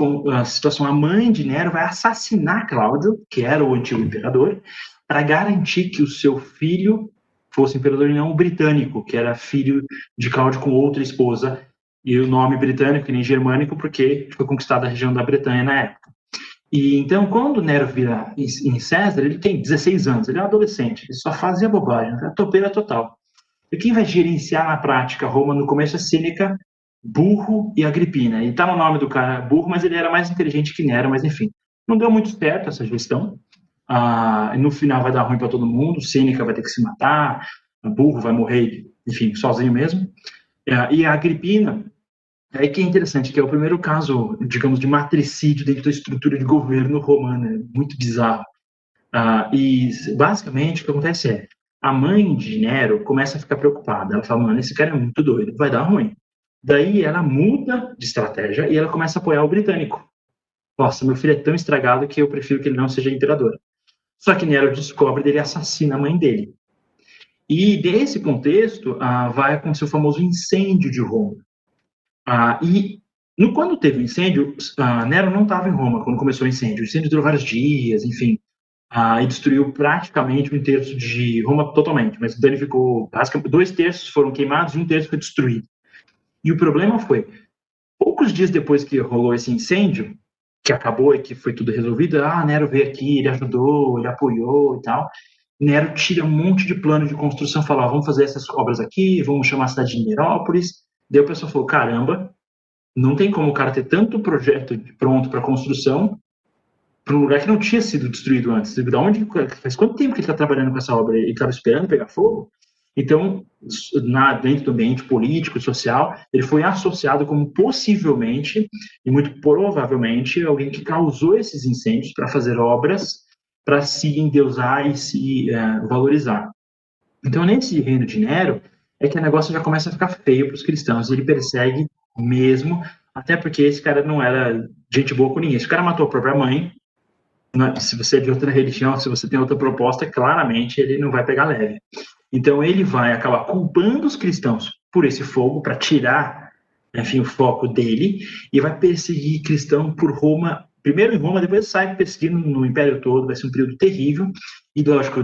situação, a mãe de Nero vai assassinar Cláudio, que era o antigo imperador, para garantir que o seu filho fosse imperador não o britânico, que era filho de Cláudio com outra esposa, e o nome britânico, nem germânico, porque foi conquistada a região da Bretanha na época. E então, quando Nero vira em César, ele tem 16 anos, ele é um adolescente, ele só fazia bobagem, é topeira total. E quem vai gerenciar na prática Roma no começo é Sêneca, Burro e Agripina. E tá no nome do cara Burro, mas ele era mais inteligente que Nero, mas enfim. Não deu muito certo essa gestão. Ah, no final vai dar ruim para todo mundo, Sêneca vai ter que se matar, Burro vai morrer, enfim, sozinho mesmo. Ah, e a Agripina, Aí que é interessante, que é o primeiro caso, digamos, de matricídio dentro da estrutura de governo romana, é muito bizarro. Ah, e, basicamente, o que acontece é, a mãe de Nero começa a ficar preocupada. Ela fala, mano, esse cara é muito doido, vai dar ruim. Daí ela muda de estratégia e ela começa a apoiar o britânico. Nossa, meu filho é tão estragado que eu prefiro que ele não seja imperador. Só que Nero descobre e ele assassina a mãe dele. E desse contexto, ah, vai acontecer o famoso incêndio de Roma. Ah, e no, quando teve o incêndio, ah, Nero não estava em Roma quando começou o incêndio. O incêndio durou vários dias, enfim, ah, e destruiu praticamente um terço de Roma totalmente, mas danificou, basicamente, dois terços foram queimados e um terço foi destruído. E o problema foi, poucos dias depois que rolou esse incêndio, que acabou e que foi tudo resolvido, ah, Nero veio aqui, ele ajudou, ele apoiou e tal. Nero tira um monte de plano de construção, fala, ah, vamos fazer essas obras aqui, vamos chamar a cidade de Nerópolis, Daí o pessoal falou: caramba, não tem como o cara ter tanto projeto pronto para construção para um lugar que não tinha sido destruído antes. Da onde, faz quanto tempo que ele está trabalhando com essa obra? Ele estava esperando pegar fogo? Então, na, dentro do ambiente político e social, ele foi associado como possivelmente, e muito provavelmente, alguém que causou esses incêndios para fazer obras para se endeusar e se é, valorizar. Então, nesse reino de Nero, é que o negócio já começa a ficar feio para os cristãos. Ele persegue mesmo, até porque esse cara não era gente boa com ninguém. Esse cara matou a própria mãe. Né? Se você é de outra religião, se você tem outra proposta, claramente ele não vai pegar leve. Então ele vai acabar culpando os cristãos por esse fogo, para tirar, enfim, o foco dele, e vai perseguir cristão por Roma, primeiro em Roma, depois sai perseguindo no império todo. Vai ser um período terrível. E lógico,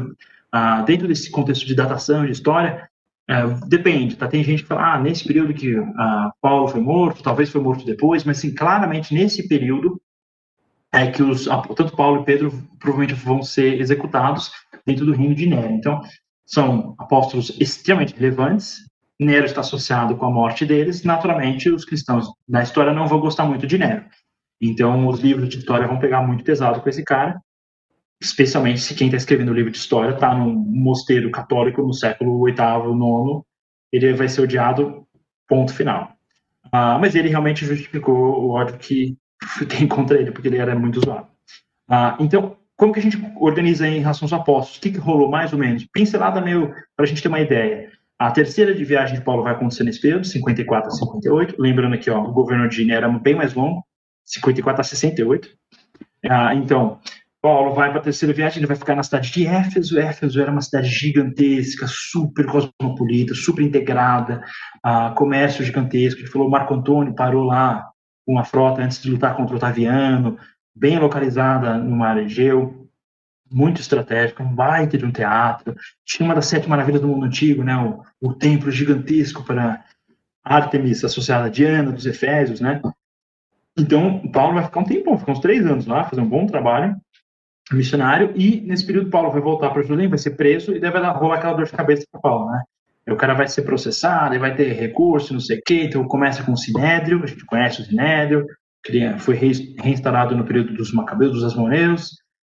ah, dentro desse contexto de datação, de história, é, depende, tá? Tem gente que fala, ah, nesse período que ah, Paulo foi morto, talvez foi morto depois, mas sim, claramente nesse período é que os, tanto Paulo e Pedro provavelmente vão ser executados dentro do reino de Nero. Então, são apóstolos extremamente relevantes. Nero está associado com a morte deles. Naturalmente, os cristãos da história não vão gostar muito de Nero. Então, os livros de história vão pegar muito pesado com esse cara especialmente se quem está escrevendo o livro de história está num mosteiro católico no século VIII, IX, ele vai ser odiado, ponto final. Uh, mas ele realmente justificou o ódio que tem contra ele, porque ele era muito zoado. Uh, então, como que a gente organiza em relação aos apóstolos? O que, que rolou mais ou menos? Pincelada meio para a gente ter uma ideia. A terceira de viagem de Paulo vai acontecer nesse período, 54 a 58. Lembrando aqui, ó, o governo de Nero era bem mais longo, 54 a 68. Ah, então, Paulo vai para a terceira viagem, ele vai ficar na cidade de Éfeso. Éfeso era uma cidade gigantesca, super cosmopolita, super integrada, uh, comércio gigantesco. Ele falou, Marco Antônio parou lá com uma frota antes de lutar contra o Otaviano, bem localizada no mar Egeu, muito estratégica, um baita de um teatro. Tinha uma das sete maravilhas do mundo antigo, né? o, o templo gigantesco para Artemis, associada a Diana dos Efésios, né? Então, Paulo vai ficar um tempão, ficar uns três anos lá, fazer um bom trabalho missionário, e nesse período Paulo vai voltar para Jerusalém, vai ser preso, e deve rolar aquela dor de cabeça para Paulo, né? o cara vai ser processado, vai ter recurso, não sei o quê, então começa com o Sinédrio, a gente conhece o Sinédrio, foi reinstalado no período dos Macabeus, dos Asmoneus,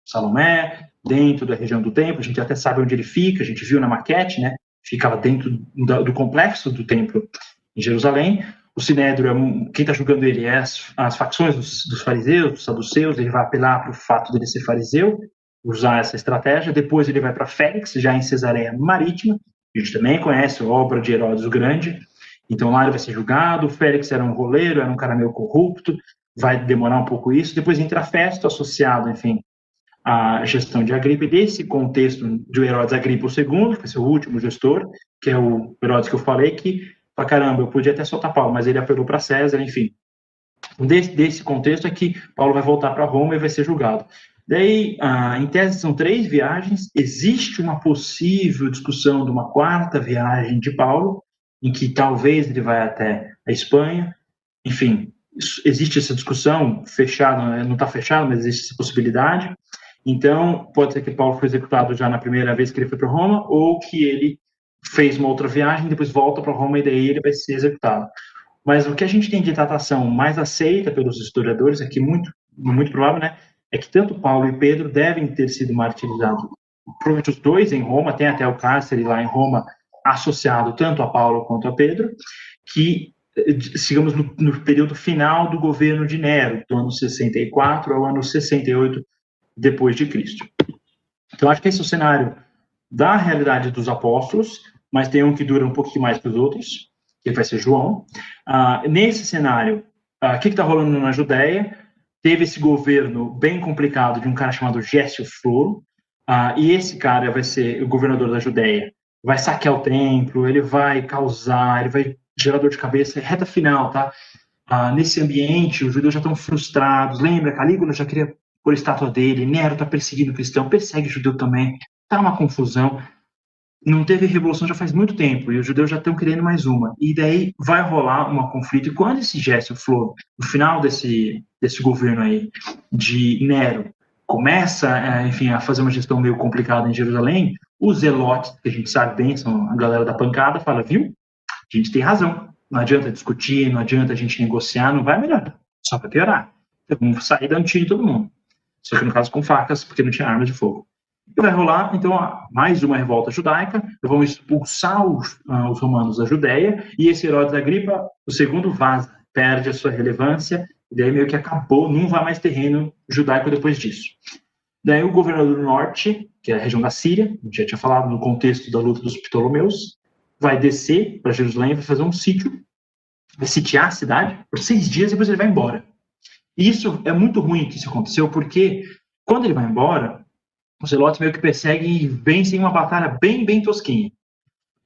Salomé, dentro da região do templo, a gente até sabe onde ele fica, a gente viu na maquete, né? Ficava dentro do complexo do templo em Jerusalém, o Sinédrio, é quem está julgando ele é as, as facções dos, dos, fariseus, dos saduceus, ele vai apelar para o fato dele ser fariseu, usar essa estratégia, depois ele vai para Félix, já em Cesareia Marítima, a gente também conhece a obra de Herodes o Grande, então ele vai ser julgado, o Félix era um roleiro, era um cara meio corrupto, vai demorar um pouco isso, depois entra Festo associado, enfim, a gestão de Agripa, e desse contexto de Herodes Agripa II, que vai ser o último gestor, que é o Herodes que eu falei, que, pra caramba, eu podia até soltar Paulo, mas ele apelou para César, enfim. Desse, desse contexto é que Paulo vai voltar para Roma e vai ser julgado. Daí, ah, em tese, são três viagens. Existe uma possível discussão de uma quarta viagem de Paulo, em que talvez ele vai até a Espanha. Enfim, existe essa discussão, fechado, né, não está fechado, mas existe essa possibilidade. Então, pode ser que Paulo foi executado já na primeira vez que ele foi para Roma, ou que ele fez uma outra viagem, depois volta para Roma e daí ele vai ser executado. Mas o que a gente tem de datação mais aceita pelos historiadores, é muito, muito provável, né, é que tanto Paulo e Pedro devem ter sido martirizados. Provavelmente os dois em Roma, tem até o cárcere lá em Roma associado tanto a Paulo quanto a Pedro, que, digamos, no, no período final do governo de Nero, do ano 64 ao ano 68 depois de Cristo. Então, acho que esse é o cenário da realidade dos apóstolos, mas tem um que dura um pouquinho mais que os outros, que vai ser João. Uh, nesse cenário, uh, o que está rolando na Judéia? Teve esse governo bem complicado de um cara chamado Gessio Floro, uh, e esse cara vai ser o governador da Judéia. Vai saquear o templo, ele vai causar, ele vai gerar dor de cabeça, é reta final, tá? nesse ambiente, os judeus já estão frustrados. Lembra, Calígula já queria por estátua dele, Nero está perseguindo cristão, persegue judeu também, tá uma confusão. Não teve revolução já faz muito tempo e os judeus já estão querendo mais uma. E daí vai rolar um conflito. E quando esse gesto flor, no final desse, desse governo aí de Nero, começa, é, enfim, a fazer uma gestão meio complicada em Jerusalém, os zelotes, que a gente sabe bem, são a galera da pancada, fala, viu? A gente tem razão. Não adianta discutir, não adianta a gente negociar, não vai melhorar. Só vai piorar. Então, vamos sair dando tiro em todo mundo só que no caso com facas, porque não tinha armas de fogo. E vai rolar, então, mais uma revolta judaica, vão expulsar os, uh, os romanos da Judéia, e esse Herodes Agripa, o segundo, vaza, perde a sua relevância, e daí meio que acabou, não vai mais terreno judaico depois disso. Daí o governador do norte, que é a região da Síria, já tinha falado no contexto da luta dos Ptolomeus, vai descer para Jerusalém, vai fazer um sítio, vai sitiar a cidade por seis dias, e depois ele vai embora. E isso é muito ruim que isso aconteceu, porque quando ele vai embora, os Zelotes meio que perseguem e vencem uma batalha bem, bem tosquinha.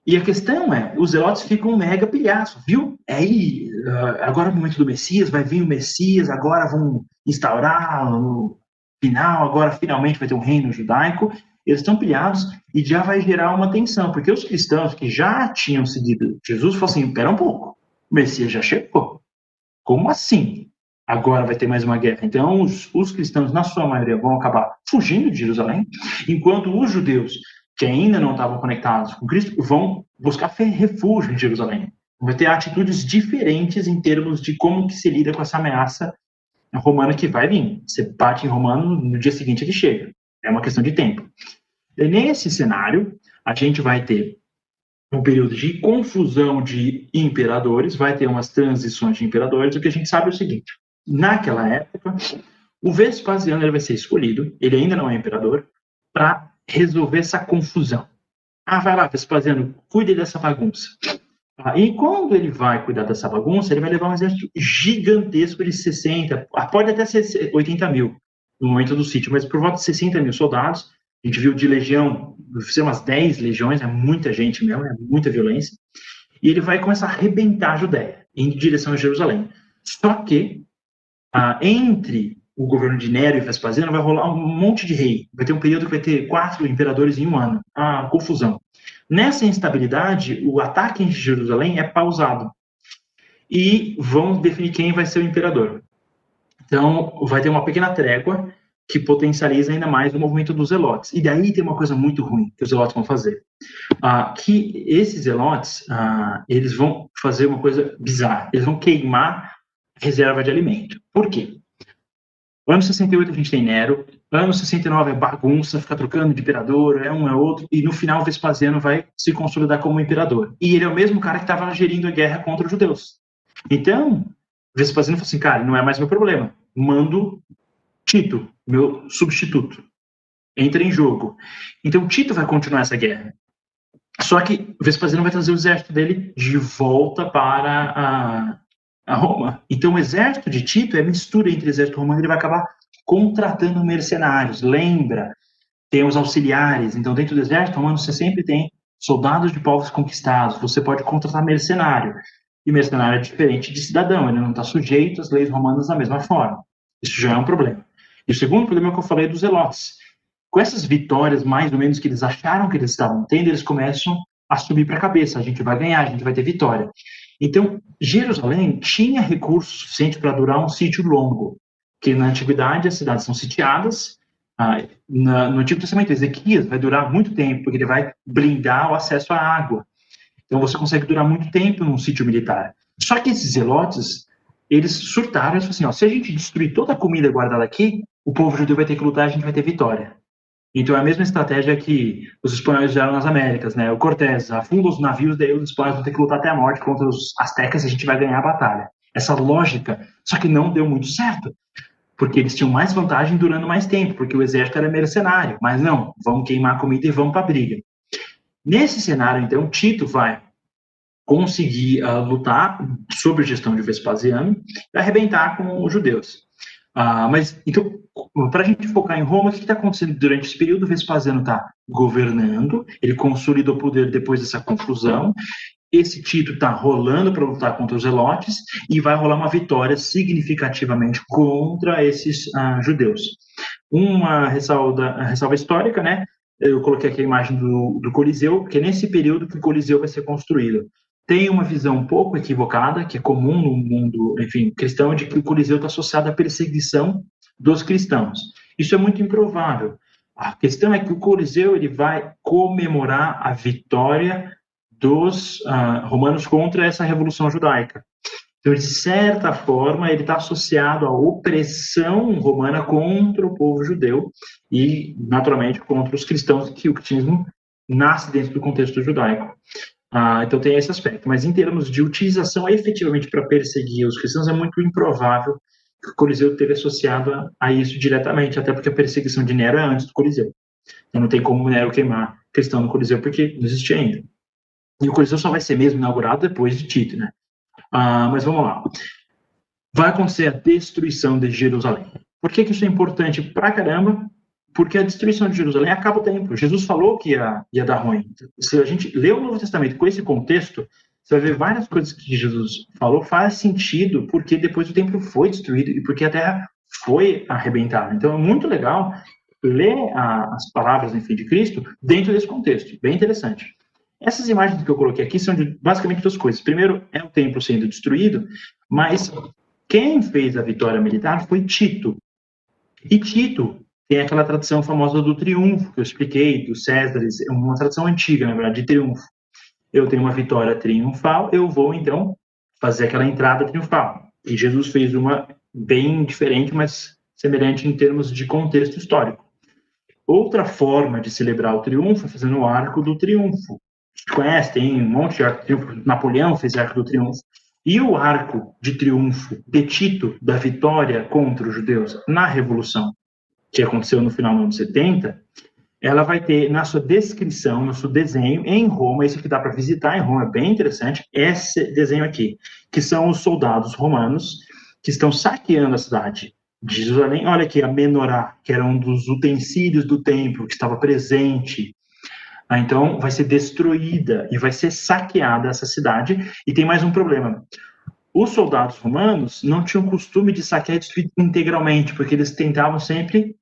E a questão é, os Zelotes ficam mega pilhaços, viu? É aí, ah, agora é o momento do Messias, vai vir o Messias, agora vão instaurar o final, agora finalmente vai ter um reino judaico. Eles estão pilhados e já vai gerar uma tensão, porque os cristãos que já tinham seguido Jesus falam assim: pera um pouco, o Messias já chegou. Como assim? agora vai ter mais uma guerra. Então, os, os, cristãos, na sua maioria, vão acabar fugindo de Jerusalém, enquanto os judeus, que ainda não estavam conectados com Cristo, vão buscar refúgio em Jerusalém. Vai ter atitudes diferentes em termos de como que se lida com essa ameaça romana que vai vir. Você bate em romano, no dia seguinte ele chega. É uma questão de tempo. E nesse cenário, a gente vai ter um período de confusão de imperadores, vai ter umas transições de imperadores, o que a gente sabe é o seguinte, naquela época, o Vespasiano ele vai ser escolhido, ele ainda não é imperador, para resolver essa confusão. Ah, vai lá, Vespasiano, cuide dessa bagunça. Ah, e quando ele vai cuidar dessa bagunça, ele vai levar um exército gigantesco de 60, ah, pode até ser 80 mil no momento do sítio, mas por volta de 60 mil soldados. A gente viu de legião, ser umas 10 legiões, é muita gente mesmo, é muita violência. E ele vai começar a arrebentar a Judéia, em direção a Jerusalém. Só que ah, entre o governo de Nero e Vespasiano vai rolar um monte de rei. Vai ter um período que vai ter quatro imperadores em um ano. Ah, confusão. Nessa instabilidade, o ataque em Jerusalém é pausado. E vão definir quem vai ser o imperador. Então, vai ter uma pequena trégua que potencializa ainda mais o movimento dos zelotes. E daí tem uma coisa muito ruim que os zelotes vão fazer. Ah, que esses zelotes, ah, eles vão fazer uma coisa bizarra. Eles vão queimar reserva de alimento. Por quê? Ano 68 a gente tem Nero, ano 69 é bagunça, fica trocando de imperador, é um é outro, e no final Vespasiano vai se consolidar como imperador. E ele é o mesmo cara que estava gerindo a guerra contra os judeus. Então, Vespasiano falou assim, cara, não é mais meu problema, mando Tito, meu substituto, entra em jogo. Então Tito vai continuar essa guerra. Só que Vespasiano vai trazer o exército dele de volta para a, a Roma. Então, o exército de Tito é mistura entre o exército romano, ele vai acabar contratando mercenários. Lembra, tem os auxiliares. Então, dentro do exército romano, você sempre tem soldados de povos conquistados. Você pode contratar mercenário. E mercenário é diferente de cidadão, ele não está sujeito às leis romanas da mesma forma. Isso já é um problema. E o segundo problema é que eu falei dos zelotes. Com essas vitórias, mais ou menos, que eles acharam que eles estavam tendo, eles começam a subir para a cabeça. A gente vai ganhar, a gente vai ter vitória. Então, Jerusalém tinha recursos suficientes para durar um sítio longo, que na antiguidade as cidades são sitiadas. Ah, na, no Antigo Testamento, Ezequias vai durar muito tempo, porque ele vai blindar o acesso à água. Então, você consegue durar muito tempo num sítio militar. Só que esses zelotes, eles surtaram e falaram assim: ó, se a gente destruir toda a comida guardada aqui, o povo judeu vai ter que lutar, a gente vai ter vitória. Então é a mesma estratégia que os espanhóis fizeram nas Américas, né? O Cortés afunda os navios, daí os espanhóis vão ter que lutar até a morte contra os astecas e a gente vai ganhar a batalha. Essa lógica, só que não deu muito certo, porque eles tinham mais vantagem durando mais tempo, porque o exército era mercenário. Mas não, vamos queimar a comida e vamos para a briga. Nesse cenário, então, Tito vai conseguir uh, lutar sobre a gestão de Vespasiano e arrebentar com os judeus. Uh, mas, então, para a gente focar em Roma, o que está acontecendo durante esse período? Vespasiano está governando, ele consolida o poder depois dessa confusão. Esse Tito está rolando para lutar contra os Zelotes e vai rolar uma vitória significativamente contra esses uh, judeus. Uma ressalva, ressalva histórica, né? Eu coloquei aqui a imagem do, do Coliseu, porque é nesse período que o Coliseu vai ser construído tem uma visão um pouco equivocada, que é comum no mundo, enfim, cristão, de que o Coliseu está associado à perseguição dos cristãos. Isso é muito improvável. A questão é que o Coliseu ele vai comemorar a vitória dos uh, romanos contra essa revolução judaica. Então, de certa forma, ele está associado à opressão romana contra o povo judeu e, naturalmente, contra os cristãos, que o cristianismo nasce dentro do contexto judaico. Ah, então tem esse aspecto. Mas em termos de utilização efetivamente para perseguir os cristãos, é muito improvável que o Coliseu esteja associado a, a, isso diretamente, até porque a perseguição de Nero é antes do Coliseu. Então não tem como Nero queimar cristão no Coliseu, porque não existia ainda. E o Coliseu só vai ser mesmo inaugurado depois de Tito, né? Ah, mas vamos lá. Vai acontecer a destruição de Jerusalém. Por que, que isso é importante pra caramba? Porque a destruição de Jerusalém acaba o tempo. Jesus falou que ia, ia dar ruim. Se a gente lê o Novo Testamento com esse contexto, você vai ver várias coisas que Jesus falou faz sentido porque depois o templo foi destruído e porque a terra foi arrebentada. Então é muito legal ler a, as palavras enfim, de Cristo dentro desse contexto. Bem interessante. Essas imagens que eu coloquei aqui são de basicamente duas coisas. Primeiro, é o templo sendo destruído, mas quem fez a vitória militar foi Tito. E Tito tem aquela tradição famosa do triunfo, que eu expliquei, dos Césares, é uma tradição antiga, na verdade, de triunfo. Eu tenho uma vitória triunfal, eu vou, então, fazer aquela entrada triunfal. E Jesus fez uma bem diferente, mas semelhante em termos de contexto histórico. Outra forma de celebrar o triunfo é fazendo o Arco do Triunfo. Você conhece, tem um monte de arco do triunfo. Napoleão fez Arco do Triunfo. E o arco de triunfo de Tito, da vitória contra os judeus na Revolução, que aconteceu no final dos anos 70, ela vai ter na sua descrição, no seu desenho, em Roma, isso que dá para visitar em Roma, é bem interessante, esse desenho aqui, que são os soldados romanos que estão saqueando a cidade de Jerusalém. Olha aqui, a menorá, que era um dos utensílios do templo, que estava presente. Ah, então, vai ser destruída e vai ser saqueada essa cidade. E tem mais um problema. Os soldados romanos não tinham costume de saquear e destruir integralmente, porque eles tentavam sempre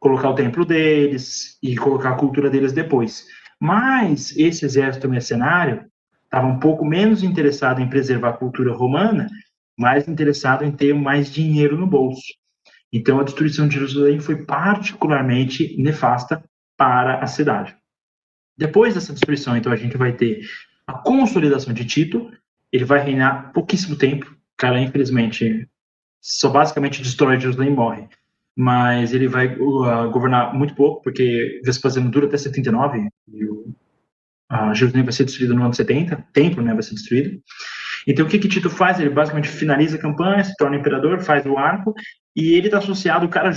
colocar o templo deles e colocar a cultura deles depois. Mas esse exército mercenário estava um pouco menos interessado em preservar a cultura romana, mais interessado em ter mais dinheiro no bolso. Então a destruição de Jerusalém foi particularmente nefasta para a cidade. Depois dessa destruição, então a gente vai ter a consolidação de Tito, ele vai reinar pouquíssimo tempo, o cara infelizmente só basicamente destrói Jerusalém e morre mas ele vai uh, governar muito pouco, porque Vespasiano dura até 79, e o, uh, Jerusalém vai ser destruída no ano 70, o templo né, vai ser destruído. Então, o que, que Tito faz? Ele basicamente finaliza a campanha, se torna imperador, faz o arco, e ele está associado, o cara,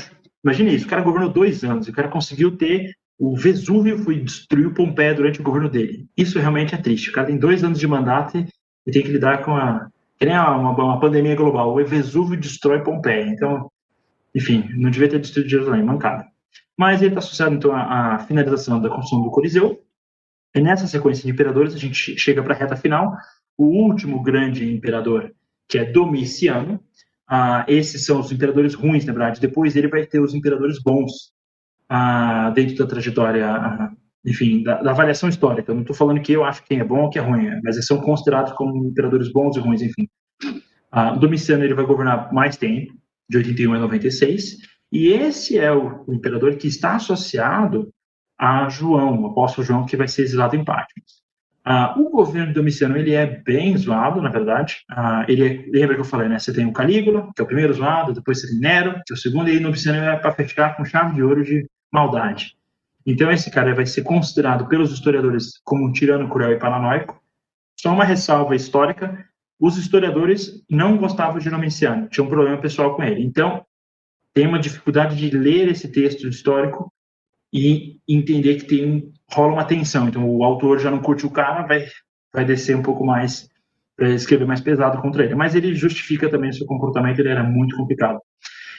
imagina isso, o cara governou dois anos, o cara conseguiu ter, o Vesúvio foi destruiu Pompeia durante o governo dele. Isso realmente é triste, o cara tem dois anos de mandato e tem que lidar com a, que nem uma, uma pandemia global, o Vesúvio destrói Pompeia, então enfim, não devia ter destruído Jerusalém, mancada. Mas ele está associado, então, à, à, finalização da construção do Coliseu. E nessa sequência de imperadores, a gente chega para a reta final. O último grande imperador, que é Domiciano. Ah, esses são os imperadores ruins, na verdade. Depois dele vai ter os imperadores bons ah, dentro da trajetória, ah, enfim, da, da, avaliação histórica. Eu não estou falando que eu acho quem é bom ou que é ruim, mas eles são considerados como imperadores bons e ruins, enfim. Ah, Domiciano ele vai governar mais tempo, de 81 a 96, e esse é o, imperador que está associado a João, o apóstolo João, que vai ser exilado em Patmos. Ah, o governo Domiciano ele é bem zoado, na verdade. Ah, ele é, lembra que eu falei, né? Você tem o Calígula, que é o primeiro zoado, depois você tem Nero, que é o segundo, e Domiciano é para fechar com chave de ouro de maldade. Então esse cara vai ser considerado pelos historiadores como um tirano cruel e paranoico. Só uma ressalva histórica: os historiadores não gostavam de Domiciano, tinha um problema pessoal com ele. Então tem uma dificuldade de ler esse texto histórico e entender que tem rola uma tensão. Então o autor já não curte o cara, vai vai descer um pouco mais para escrever mais pesado contra ele. Mas ele justifica também o seu comportamento, ele era muito complicado.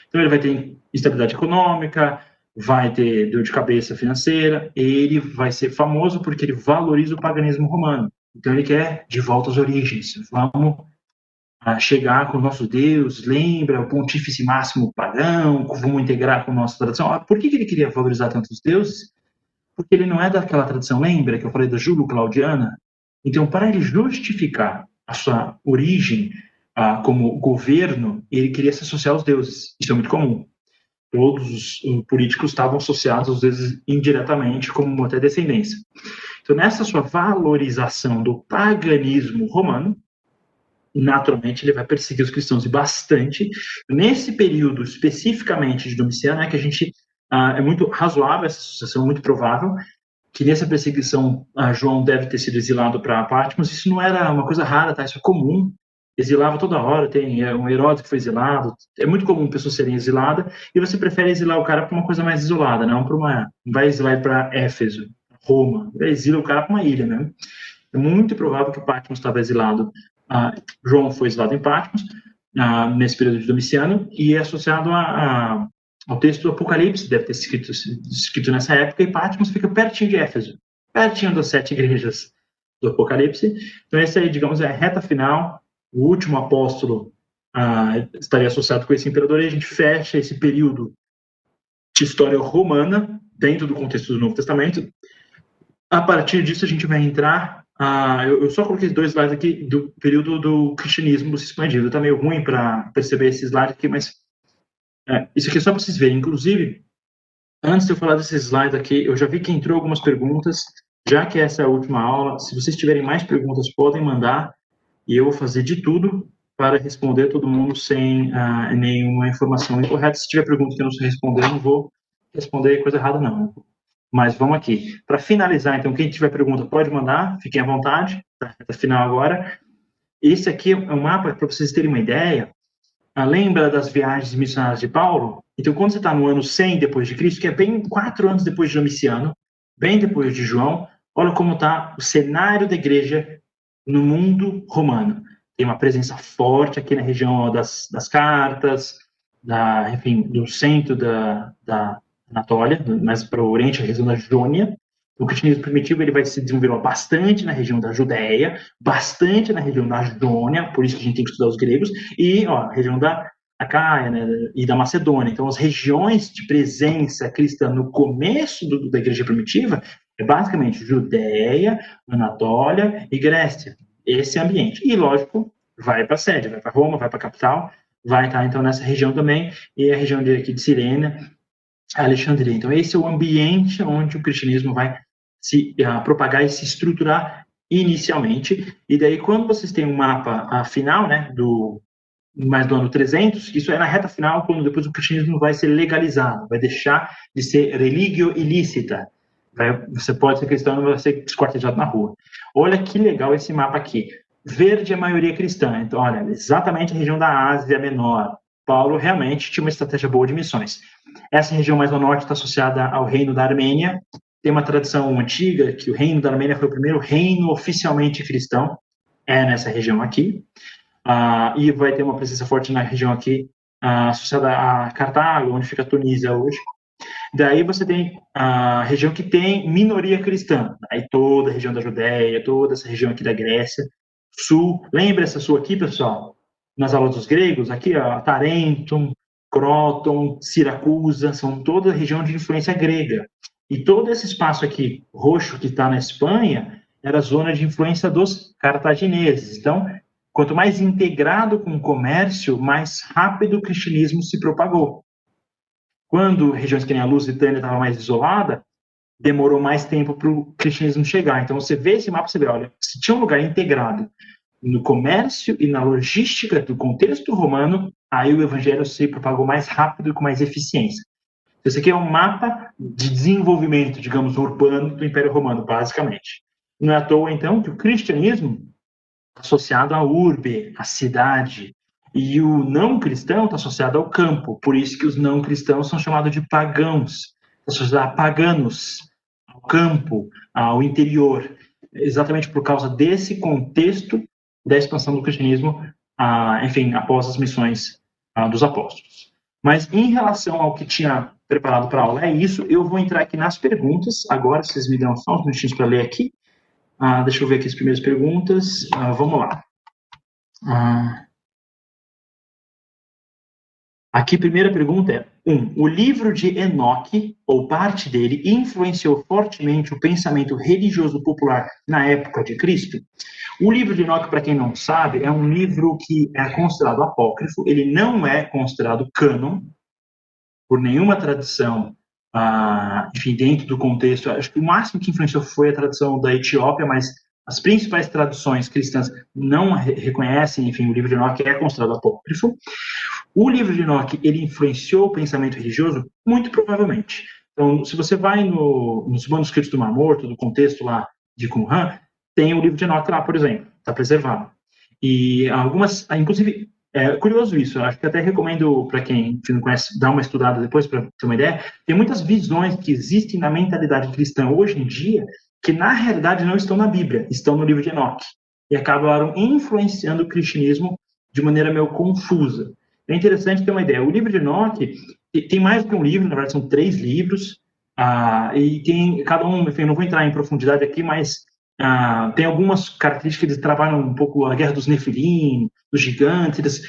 Então ele vai ter instabilidade econômica, vai ter dor de cabeça financeira, ele vai ser famoso porque ele valoriza o paganismo romano. Então ele quer de volta às origens. Vamos a chegar com o nosso Deus, lembra o pontífice máximo pagão, vamos integrar com a nossa tradição. Ah, por que, que ele queria valorizar tantos deuses? Porque ele não é daquela tradição, lembra que eu falei da Júlio Claudiana? Então, para ele justificar a sua origem ah, como governo, ele queria se associar aos deuses. Isso é muito comum. Todos os políticos estavam associados aos deuses indiretamente, como até descendência. Então, nessa sua valorização do paganismo romano, naturalmente ele vai perseguir os cristãos e bastante. Nesse período especificamente de Domiciano é que a gente ah, é muito razoável essa associação, muito provável que nessa perseguição ah, João deve ter sido exilado para Patmos. Isso não era uma coisa rara, tá? Isso é comum. Exilava toda hora, tem é, um Herodes que foi exilado. É muito comum pessoas serem exiladas e você prefere exilar o cara para uma coisa mais isolada, não para uma. Vai exilar para Éfeso, Roma. Exila o cara para uma ilha mesmo. É muito provável que Patmos estava exilado ah, João foi exilado em Patmos, ah, nesse período de Domiciano, e é associado a, a, ao texto do Apocalipse, deve ter escrito, escrito nessa época, e Patmos fica pertinho de Éfeso, pertinho das sete igrejas do Apocalipse. Então, essa aí, digamos, é a reta final, o último apóstolo ah, estaria associado com esse imperador, e a gente fecha esse período de história romana, dentro do contexto do Novo Testamento. A partir disso, a gente vai entrar ah, eu, eu, só coloquei dois slides aqui do período do cristianismo se expandindo. Está meio ruim para perceber esse slide aqui, mas é, isso aqui é só para vocês verem. Inclusive, antes de eu falar desses slides aqui, eu já vi que entrou algumas perguntas. Já que essa é a última aula, se vocês tiverem mais perguntas, podem mandar e eu vou fazer de tudo para responder todo mundo sem ah, nenhuma informação incorreta. Se tiver pergunta que eu não sei responder, eu não vou responder coisa errada, não. Mas vamos aqui. Para finalizar, então, quem tiver pergunta pode mandar, fiquem à vontade, tá? final agora. Esse aqui é um mapa para vocês terem uma ideia. Ah, lembra das viagens missionárias de Paulo? Então, quando você está no ano 100 depois de Cristo, que é bem quatro anos depois de Domiciano, bem depois de João, olha como está o cenário da igreja no mundo romano. Tem uma presença forte aqui na região das, das cartas, da, enfim, do centro da, da, Anatólia, mais para o Oriente, a região da Jônia. O cristianismo primitivo ele vai se desenvolver bastante na região da Judéia, bastante na região da Jônia, por isso que a gente tem que estudar os gregos, e ó, a região da Acaia né, e da Macedônia. Então, as regiões de presença cristã no começo do, da igreja primitiva é basicamente Judéia, Anatólia e Grécia. Esse ambiente. E, lógico, vai para a sede, vai para Roma, vai para a capital, vai estar então nessa região também, e a região de, aqui de Alexandria. Então, esse é o ambiente onde o cristianismo vai se uh, propagar e se estruturar inicialmente. E daí, quando vocês têm um mapa uh, final, né, do mais do ano 300, isso é na reta final, quando depois o cristianismo vai ser legalizado, vai deixar de ser religio ilícita. Vai, você pode ser cristão, não vai ser esquartejado na rua. Olha que legal esse mapa aqui. Verde é a maioria cristã. Então, olha, exatamente a região da Ásia Menor. Paulo realmente tinha uma estratégia boa de missões. Essa região mais ao norte está associada ao reino da Armênia. Tem uma tradição antiga que o reino da Armênia foi o primeiro reino oficialmente cristão, é nessa região aqui. Ah, e vai ter uma presença forte na região aqui associada a Cartago, onde fica a Tunísia hoje. Daí você tem a região que tem minoria cristã, aí toda a região da Judéia, toda essa região aqui da Grécia, sul. Lembra essa sul aqui, pessoal? Nas aulas dos gregos, aqui, ó, Tarentum, Croton, Siracusa, são toda região de influência grega. E todo esse espaço aqui, roxo, que está na Espanha, era zona de influência dos cartagineses. Então, quanto mais integrado com o comércio, mais rápido o cristianismo se propagou. Quando regiões que nem a Lusitânia estava mais isolada, demorou mais tempo para o cristianismo chegar. Então, você vê esse mapa, você vê, olha, se tinha um lugar integrado no comércio e na logística do contexto romano, aí o evangelho se propagou mais rápido e com mais eficiência. Esse aqui é um mapa de desenvolvimento, digamos, urbano do Império Romano, basicamente. Não é à toa, então, que o cristianismo está associado à urbe, à cidade, e o não cristão está associado ao campo. Por isso que os não cristãos são chamados de pagãos, associados a paganos, ao campo, ao interior. Exatamente por causa desse contexto da expansão do cristianismo, ah, enfim, após as missões ah, dos apóstolos. Mas em relação ao que tinha preparado para a aula, é isso. Eu vou entrar aqui nas perguntas. Agora, vocês me dão só uns minutinhos para ler aqui. Ah, deixa eu ver aqui as primeiras perguntas. Ah, vamos lá. Ah, aqui, primeira pergunta é: um, o livro de Enoque, ou parte dele, influenciou fortemente o pensamento religioso popular na época de Cristo? O livro de Enoque, para quem não sabe, é um livro que é considerado apócrifo, ele não é considerado cânon por nenhuma tradição ah, enfim, dentro do contexto, acho que o máximo que influenciou foi a tradução da Etiópia, mas as principais traduções cristãs não re reconhecem, enfim, o livro de Enoque é considerado apócrifo. O livro de Enoque, ele influenciou o pensamento religioso? Muito provavelmente. Então, se você vai no, nos manuscritos do Mar Morto, do contexto lá de Qumran, tem o livro de Enoque lá, por exemplo, está preservado. E algumas, inclusive, é curioso isso, acho que até recomendo para quem não conhece dar uma estudada depois para ter uma ideia. Tem muitas visões que existem na mentalidade cristã hoje em dia que na realidade não estão na Bíblia, estão no livro de Enoque e acabaram influenciando o cristianismo de maneira meio confusa. É interessante ter uma ideia. O livro de Enoque tem mais do que um livro, na verdade são três livros, ah, e tem cada um, enfim, não vou entrar em profundidade aqui, mas ah, tem algumas características que eles trabalham um pouco a guerra dos Nefilim, dos gigantes.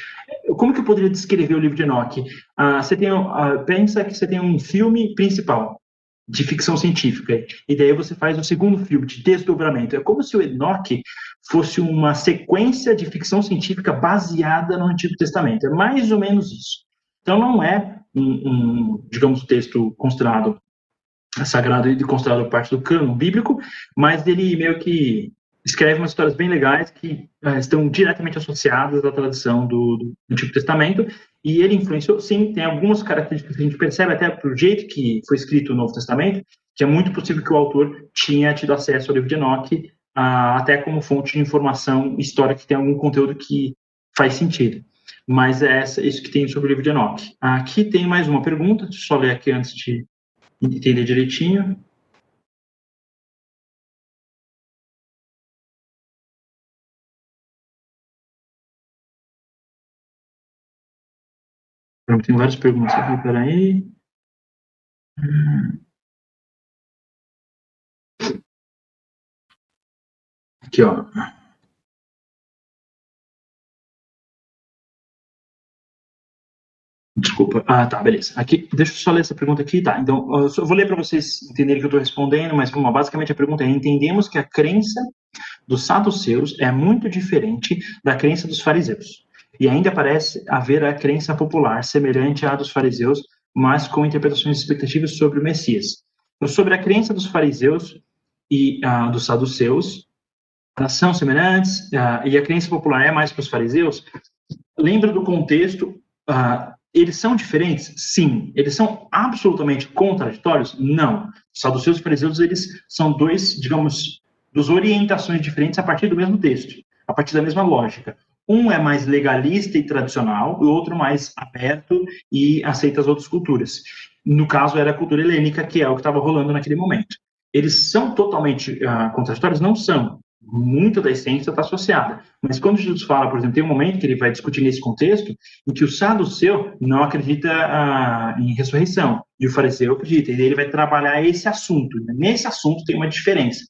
Como que eu poderia descrever o livro de Enoch? Ah, você tem, ah, pensa que você tem um filme principal de ficção científica, e daí você faz o segundo filme de desdobramento. É como se o Enoch fosse uma sequência de ficção científica baseada no Antigo Testamento. É mais ou menos isso. Então não é um, um digamos, texto considerado sagrado e considerado parte do cano bíblico, mas ele meio que escreve umas histórias bem legais que uh, estão diretamente associadas à tradição do, do, Antigo Testamento, e ele influenciou, sim, tem algumas características que a gente percebe até pelo jeito que foi escrito o Novo Testamento, que é muito possível que o autor tinha tido acesso ao livro de Enoch, até como fonte de informação histórica que tem algum conteúdo que faz sentido. Mas é essa, isso que tem sobre o livro de Enoch. Aqui tem mais uma pergunta, deixa eu só ler aqui antes de entender direitinho. Tem várias perguntas aqui, peraí. Aqui, ó. Desculpa. Ah, tá, beleza. Aqui, deixa eu só ler essa pergunta aqui, tá? Então, eu vou ler para vocês entenderem que eu estou respondendo, mas vamos lá. Basicamente, a pergunta é: entendemos que a crença dos saduceus é muito diferente da crença dos fariseus. E ainda parece haver a crença popular semelhante à dos fariseus, mas com interpretações expectativas sobre o Messias. Então, sobre a crença dos fariseus e ah, dos saduceus, são semelhantes, ah, e a crença popular é mais para os fariseus. Lembra do contexto ah, eles são diferentes? Sim. Eles são absolutamente contraditórios? Não. Saduceus e fariseus, eles são dois, digamos, duas orientações diferentes a partir do mesmo texto, a partir da mesma lógica. Um é mais legalista e tradicional, o outro mais aberto e aceita as outras culturas. No caso, era a cultura helênica, que é o que estava rolando naquele momento. Eles são totalmente uh, contraditórios? Não são. muita da essência está associada. Mas quando Jesus fala, por exemplo, tem um momento que ele vai discutir nesse contexto em que o saduceu não acredita ah, em ressurreição e o fariseu acredita. E ele vai trabalhar esse assunto. Né? Nesse assunto tem uma diferença.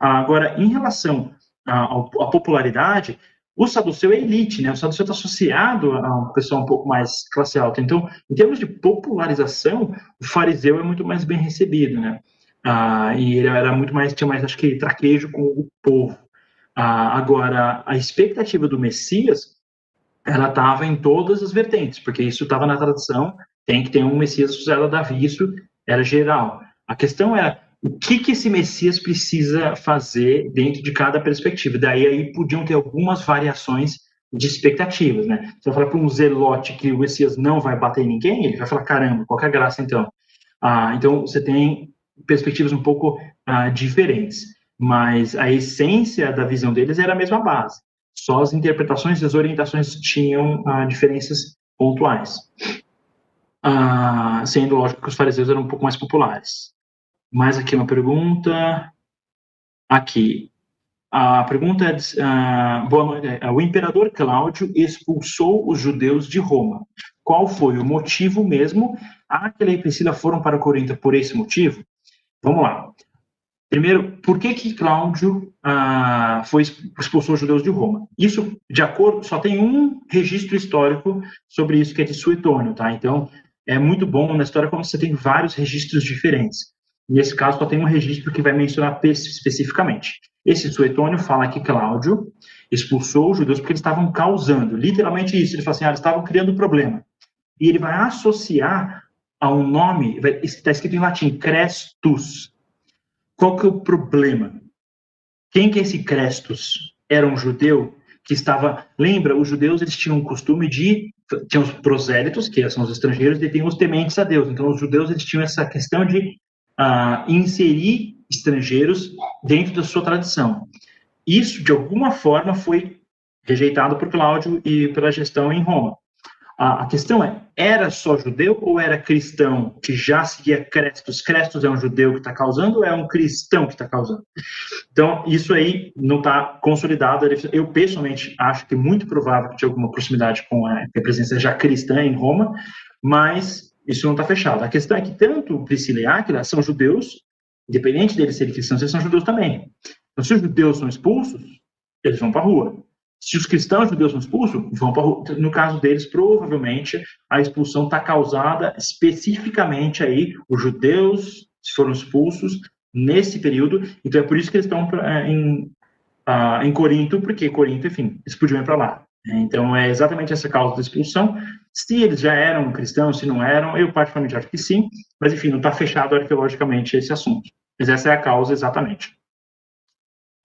Ah, agora, em relação à, à popularidade, o saduceu é elite, né? O saduceu está associado a um pessoal um pouco mais classe alta. Então, em termos de popularização, o fariseu é muito mais bem recebido, né? Ah, e ele era muito mais, tinha mais, acho que, traquejo com o povo. Ah, agora, a expectativa do Messias, ela estava em todas as vertentes, porque isso estava na tradição, tem que ter um Messias associado a Davi, isso era geral. A questão era o que, que esse Messias precisa fazer dentro de cada perspectiva. Daí aí podiam ter algumas variações de expectativas, né? Você vai falar para um zelote que o Messias não vai bater em ninguém, ele vai falar, caramba, qual é a graça então? Ah, então você tem perspectivas um pouco ah, diferentes, mas a essência da visão deles era a mesma base. Só as interpretações e as orientações tinham ah, diferenças pontuais. Ah, sendo lógico que os fariseus eram um pouco mais populares. Mais aqui uma pergunta. Aqui. A pergunta é: uh, boa noite. É, o imperador Cláudio expulsou os judeus de Roma. Qual foi o motivo mesmo? Aquela e Priscila foram para Corinto por esse motivo? Vamos lá. Primeiro, por que que Cláudio ah, foi expulsou os judeus de Roma? Isso, de acordo, só tem um registro histórico sobre isso que é de Suetônio, tá? Então, é muito bom na história quando você tem vários registros diferentes. Nesse caso, só tem um registro que vai mencionar especificamente. Esse Suetônio fala que Cláudio expulsou os judeus porque eles estavam causando, literalmente isso. Ele fala assim, ah, eles estavam criando problema. E ele vai associar a um nome, está escrito em latim, Crestus. Qual que é o problema? Quem que é esse Crestus? Era um judeu que estava, lembra, os judeus eles tinham o costume de tinham os prosélitos, que são os estrangeiros, e tem os tementes a Deus. Então os judeus eles tinham essa questão de uh, inserir estrangeiros dentro da sua tradição. Isso de alguma forma foi rejeitado por Cláudio e pela gestão em Roma. A, questão é, era só judeu ou era cristão que já seguia Crestos? Crestos é um judeu que está causando ou é um cristão que está causando? Então, isso aí não está consolidado. Eu, pessoalmente, acho que é muito provável que tinha alguma proximidade com a presença já cristã em Roma, mas isso não está fechado. A questão é que tanto Priscila e Áquila são judeus, independente deles serem cristãos, eles são judeus também. Então, se os judeus são expulsos, eles vão para a rua. Se os cristãos judeus são expulsos, vão para no caso deles, provavelmente a expulsão está causada especificamente aí os judeus foram expulsos nesse período. Então é por isso que eles estão é, em, uh, em Corinto, porque Corinto, enfim, eles podiam ir para lá. Então é exatamente essa causa da expulsão. Se eles já eram cristãos, se não eram, eu particularmente acho que sim, mas enfim, não está fechado arqueologicamente esse assunto. Mas essa é a causa exatamente.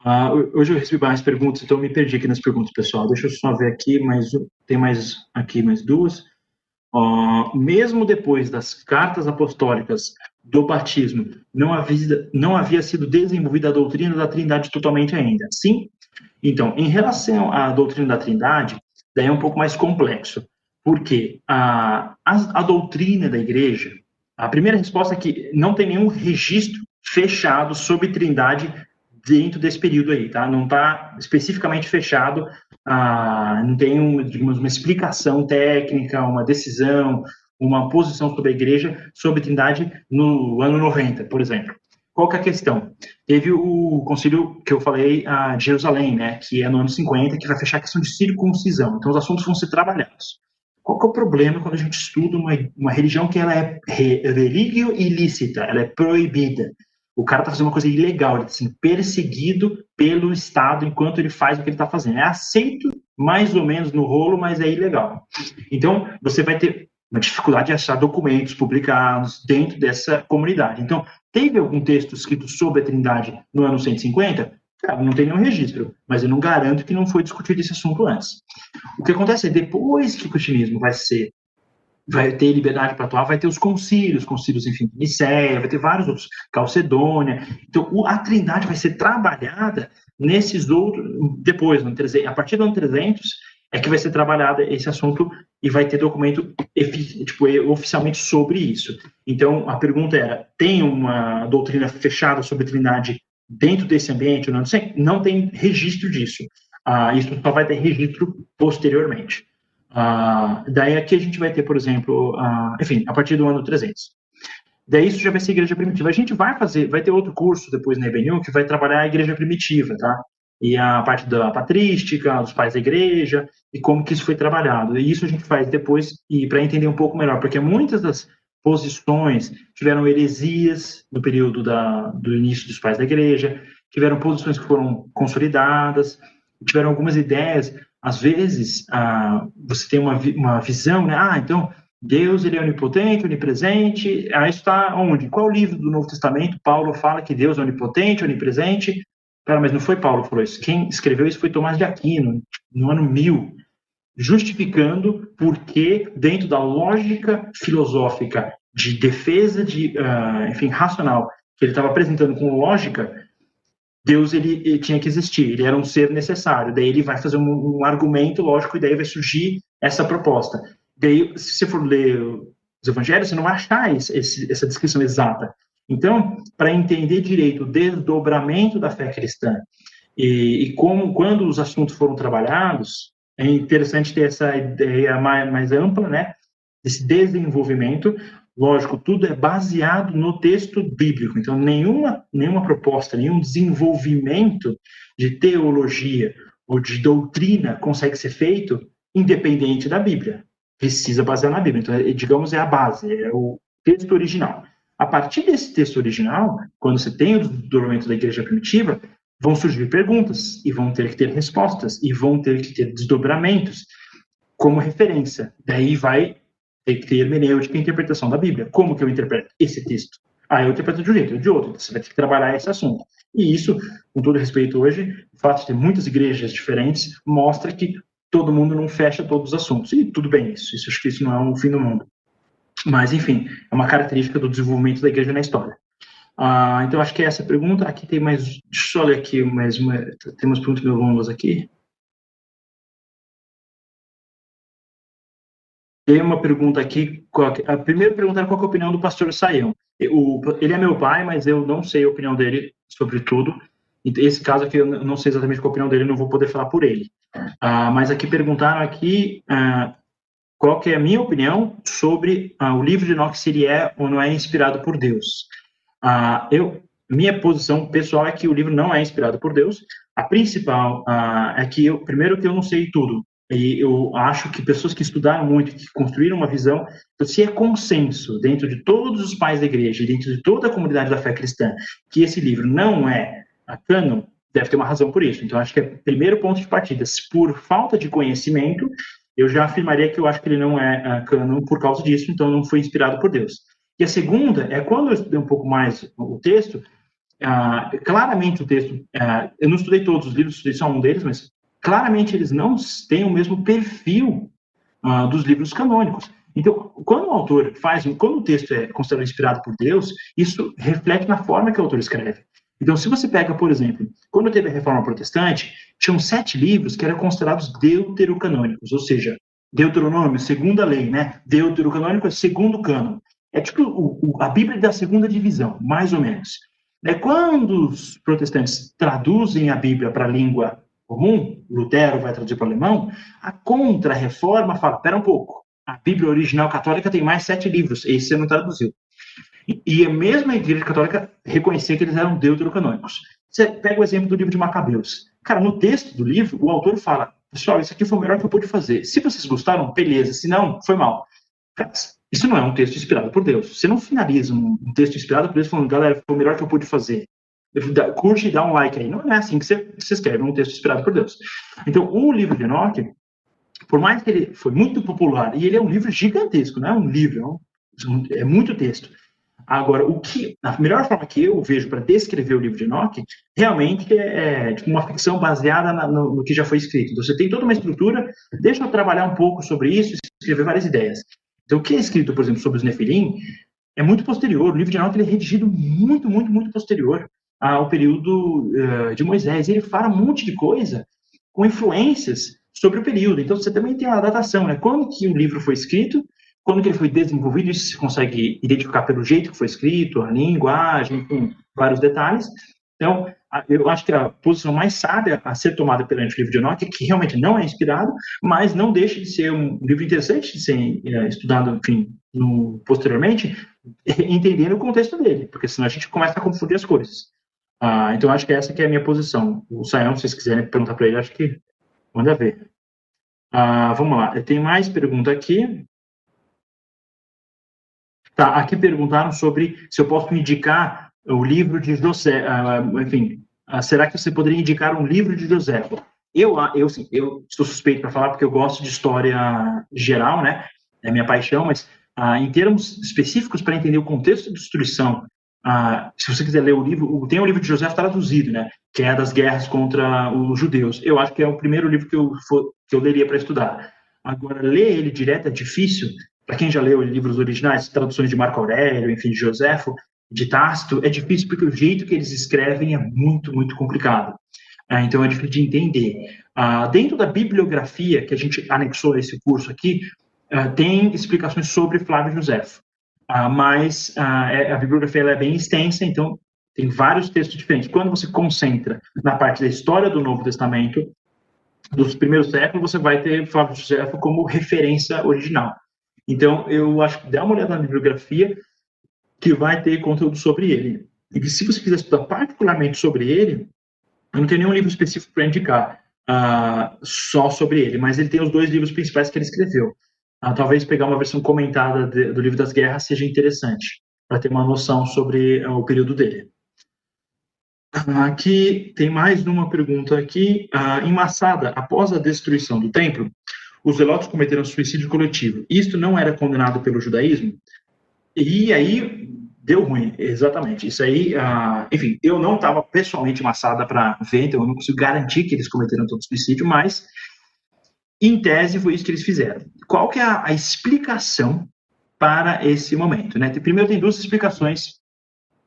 Uh, hoje eu recebi mais perguntas, então eu me perdi aqui nas perguntas, pessoal. Deixa eu só ver aqui, mas tem mais aqui mais duas. Uh, mesmo depois das cartas apostólicas do batismo, não havia, não havia sido desenvolvida a doutrina da Trindade totalmente ainda. Sim? Então, em relação à doutrina da Trindade, daí é um pouco mais complexo, porque a, a, a doutrina da Igreja, a primeira resposta é que não tem nenhum registro fechado sobre Trindade dentro desse período aí, tá? Não está especificamente fechado, ah, não tem, um, digamos, uma explicação técnica, uma decisão, uma posição sobre a igreja, sobre Trindade no ano 90, por exemplo. Qual que é a questão? Teve o concílio que eu falei ah, de Jerusalém, né, que é no ano 50, que vai fechar a questão de circuncisão. Então, os assuntos vão ser trabalhados. Qual que é o problema quando a gente estuda uma, uma religião que ela é religio ilícita, ela é proibida? O cara está fazendo uma coisa ilegal, ele está sendo perseguido pelo Estado enquanto ele faz o que ele está fazendo. É aceito mais ou menos no rolo, mas é ilegal. Então, você vai ter uma dificuldade de achar documentos publicados dentro dessa comunidade. Então, teve algum texto escrito sobre a Trindade no ano 150? Cara, não tem nenhum registro, mas eu não garanto que não foi discutido esse assunto antes. O que acontece é, depois que o cristianismo vai ser vai ter liberdade para atuar, vai ter os concílios, concílios, enfim, Nicéia, vai ter vários outros, Calcedônia. Então, a Trindade vai ser trabalhada nesses outros, depois, no 300, a partir do ano 300, é que vai ser trabalhado esse assunto e vai ter documento tipo, oficialmente sobre isso. Então, a pergunta era, tem uma doutrina fechada sobre Trindade dentro desse ambiente, não, não tem registro disso. Ah, isso só vai ter registro posteriormente. Ah, daí aqui a gente vai ter, por exemplo, ah, enfim, a partir do ano 300. Daí isso já vai ser igreja primitiva. A gente vai fazer, vai ter outro curso depois na EBNU que vai trabalhar a igreja primitiva, tá? E a parte da patrística, dos pais da igreja, e como que isso foi trabalhado. E isso a gente faz depois, e para entender um pouco melhor, porque muitas das posições tiveram heresias no período da, do início dos pais da igreja, tiveram posições que foram consolidadas, tiveram algumas ideias. Às vezes, ah, você tem uma, uma visão, né? Ah, então Deus ele é onipotente, onipresente. Ah, isso está onde? Qual livro do Novo Testamento Paulo fala que Deus é onipotente, onipresente? Cara, mas não foi Paulo que falou isso. Quem escreveu isso foi Tomás de Aquino, no ano 1000, justificando porque, dentro da lógica filosófica de defesa de, uh, enfim, racional, que ele estava apresentando com lógica, Deus ele, ele, tinha que existir, ele era um ser necessário. Daí ele vai fazer um, um argumento lógico e daí vai surgir essa proposta. Daí, se você for ler os evangelhos, você não vai achar esse, essa descrição exata. Então, para entender direito o desdobramento da fé cristã e, e, como, quando os assuntos foram trabalhados, é interessante ter essa ideia mais, mais ampla, né? Esse desenvolvimento. Lógico, tudo é baseado no texto bíblico. Então, nenhuma, nenhuma proposta, nenhum desenvolvimento de teologia ou de doutrina consegue ser feito independente da Bíblia precisa basear na Bíblia. Então, é, digamos, é a base, é o texto original. A partir desse texto original, quando você tem o desdobramento da igreja primitiva, vão surgir perguntas e vão ter que ter respostas e vão ter que ter desdobramentos como referência. Daí vai ter que ter hermenêutica e interpretação da Bíblia. Como que eu interpreto esse texto? Ah, eu interpreto de um jeito, de outro. Então, você vai ter que trabalhar esse assunto. E isso, com todo respeito hoje, o fato de ter muitas igrejas diferentes mostra que todo mundo não fecha todos os assuntos. E tudo bem isso, isso acho que isso não é o fim do mundo. Mas, enfim, é uma característica do desenvolvimento da igreja na história. Ah, então, acho que é essa pergunta. Aqui tem mais. Deixa eu ler aqui mais uma. Tem umas perguntas meio longas aqui. Tem uma pergunta aqui. A primeira pergunta era qual é a opinião do pastor Saião. Ele é meu pai, mas eu não sei a opinião dele sobre tudo. Esse caso aqui, eu não sei exatamente qual a opinião dele, não vou poder falar por ele. Ah, mas aqui perguntaram aqui ah, qual que é a minha opinião sobre ah, o livro de Enoch, se ele é ou não é inspirado por Deus. Ah, eu, minha posição pessoal é que o livro não é inspirado por Deus. A principal ah, é que, eu, primeiro, que eu não sei tudo. E eu acho que pessoas que estudaram muito, que construíram uma visão, então, se é consenso dentro de todos os pais da igreja, dentro de toda a comunidade da fé cristã, que esse livro não é canon, deve ter uma razão por isso. Então, acho que é o primeiro ponto de partida. Por falta de conhecimento, eu já afirmaria que eu acho que ele não é uh, por causa disso, então não foi inspirado por Deus. E a segunda é quando eu estudei um pouco mais o texto, uh, claramente o texto, uh, eu não estudei todos os livros, estudei só um deles, mas claramente eles não têm o mesmo perfil uh, dos livros canônicos. Então, quando o autor faz, quando o texto é considerado inspirado por Deus, isso reflete na forma que o autor escreve. Então, se você pega, por exemplo, quando teve a Reforma Protestante, tinham sete livros que eram considerados deuterocanônicos, ou seja, Deuteronômio, segunda lei, né? Deuterocanônico é segundo cano. É tipo o, o, a Bíblia da segunda divisão, mais ou menos. É quando os protestantes traduzem a Bíblia para a língua comum, Lutero vai traduzir para o alemão, a contra-reforma fala, espera um pouco, a Bíblia original católica tem mais sete livros, esse você não traduziu. E a mesma Igreja Católica reconhecia que eles eram deuterocanônicos. Você pega o exemplo do livro de Macabeus. Cara, no texto do livro, o autor fala: pessoal, isso aqui foi o melhor que eu pude fazer. Se vocês gostaram, beleza. Se não, foi mal. Cara, isso não é um texto inspirado por Deus. Você não finaliza um texto inspirado por Deus falando, galera, foi o melhor que eu pude fazer. Curte e dá um like aí. Não é assim que você, você escreve um texto inspirado por Deus. Então, o livro de Enoch, por mais que ele foi muito popular, e ele é um livro gigantesco, não é um livro, é, é muito texto. Agora, o que a melhor forma que eu vejo para descrever o livro de Enoch realmente é, é tipo, uma ficção baseada na, no, no, que já foi escrito. Então, você tem toda uma estrutura, deixa eu trabalhar um pouco sobre isso e escrever várias ideias. Então, o que é escrito, por exemplo, sobre os Nefilim é muito posterior. O livro de Enoch ele é redigido muito, muito, muito posterior ao período uh, de Moisés. Ele fala um monte de coisa com influências sobre o período. Então, você também tem a datação, né? Quando que o livro foi escrito quando que ele foi desenvolvido, isso se consegue identificar pelo jeito que foi escrito, a linguagem, com vários detalhes. Então, eu acho que a posição mais sábia a ser tomada perante o livro de Enoch é que realmente não é inspirado, mas não deixa de ser um livro interessante de ser é, estudado, enfim, no, posteriormente, entendendo o contexto dele, porque senão a gente começa a confundir as coisas. Ah, então, acho que essa que é a minha posição. O Sayão, se vocês quiserem perguntar para ele, acho que manda ver. Ah, vamos lá, tem mais pergunta aqui. Tá, aqui perguntaram sobre se eu posso indicar o livro de José, uh, enfim, uh, será que você poderia indicar um livro de José? Eu, eu, sim, eu estou suspeito para falar porque eu gosto de história geral, né? É minha paixão, mas uh, em termos específicos para entender o contexto de destruição, se você quiser ler o livro, tem o livro de José traduzido, né? Que é das guerras contra os judeus. Eu acho que é o primeiro livro que eu, que eu leria para estudar. Agora, ler ele direto é difícil, para quem já leu livros originais, traduções de Marco Aurélio, enfim, de Joséfo, de Tácito, é difícil porque o jeito que eles escrevem é muito, muito complicado. É, então é difícil de entender. Ah, dentro da bibliografia que a gente anexou a esse curso aqui, ah, tem explicações sobre Flávio Joséfo. Ah, mas é, a bibliografia é bem extensa, então tem vários textos diferentes. Quando você concentra na parte da história do Novo Testamento, dos primeiros séculos, você vai ter Flávio Joséfo como referência original. Então, eu acho que dá uma olhada na bibliografia, que vai ter conteúdo sobre ele. E se você quiser estudar particularmente sobre ele, eu não tenho nenhum livro específico para indicar uh, só sobre ele, mas ele tem os dois livros principais que ele escreveu. Uh, talvez pegar uma versão comentada de, do livro das guerras seja interessante, para ter uma noção sobre uh, o período dele. Aqui tem mais uma pergunta aqui. em Massada, após a destruição do templo, os zelotes cometeram suicídio coletivo. Isto não era condenado pelo judaísmo? E aí deu ruim, exatamente. Isso aí, uh, enfim, eu não estava pessoalmente massada para ver, então eu não consigo garantir que eles cometeram todo suicídio, mas em tese foi isso que eles fizeram. Qual que é a, a explicação para esse momento? Né? Primeiro tem duas explicações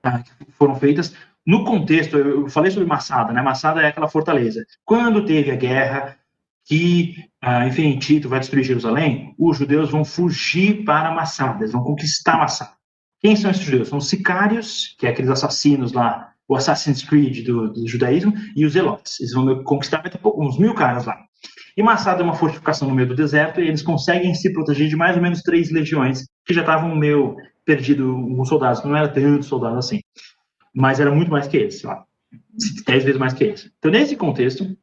uh, que foram feitas no contexto. Eu falei sobre Massada, né? Massada é aquela fortaleza. Quando teve a guerra que, uh, enfim, Tito vai destruir Jerusalém, os judeus vão fugir para Massada, eles vão conquistar Massada. Quem são esses judeus? São os sicários, que é aqueles assassinos lá, o Assassin's Creed do, do judaísmo, e os zelotes. Eles vão conquistar vai ter uns mil caras lá. E Massada é uma fortificação no meio do deserto, e eles conseguem se proteger de mais ou menos três legiões, que já estavam meio perdido alguns soldados, não era tanto soldado assim, mas era muito mais que eles, sei lá, dez vezes mais que eles. Então, nesse contexto,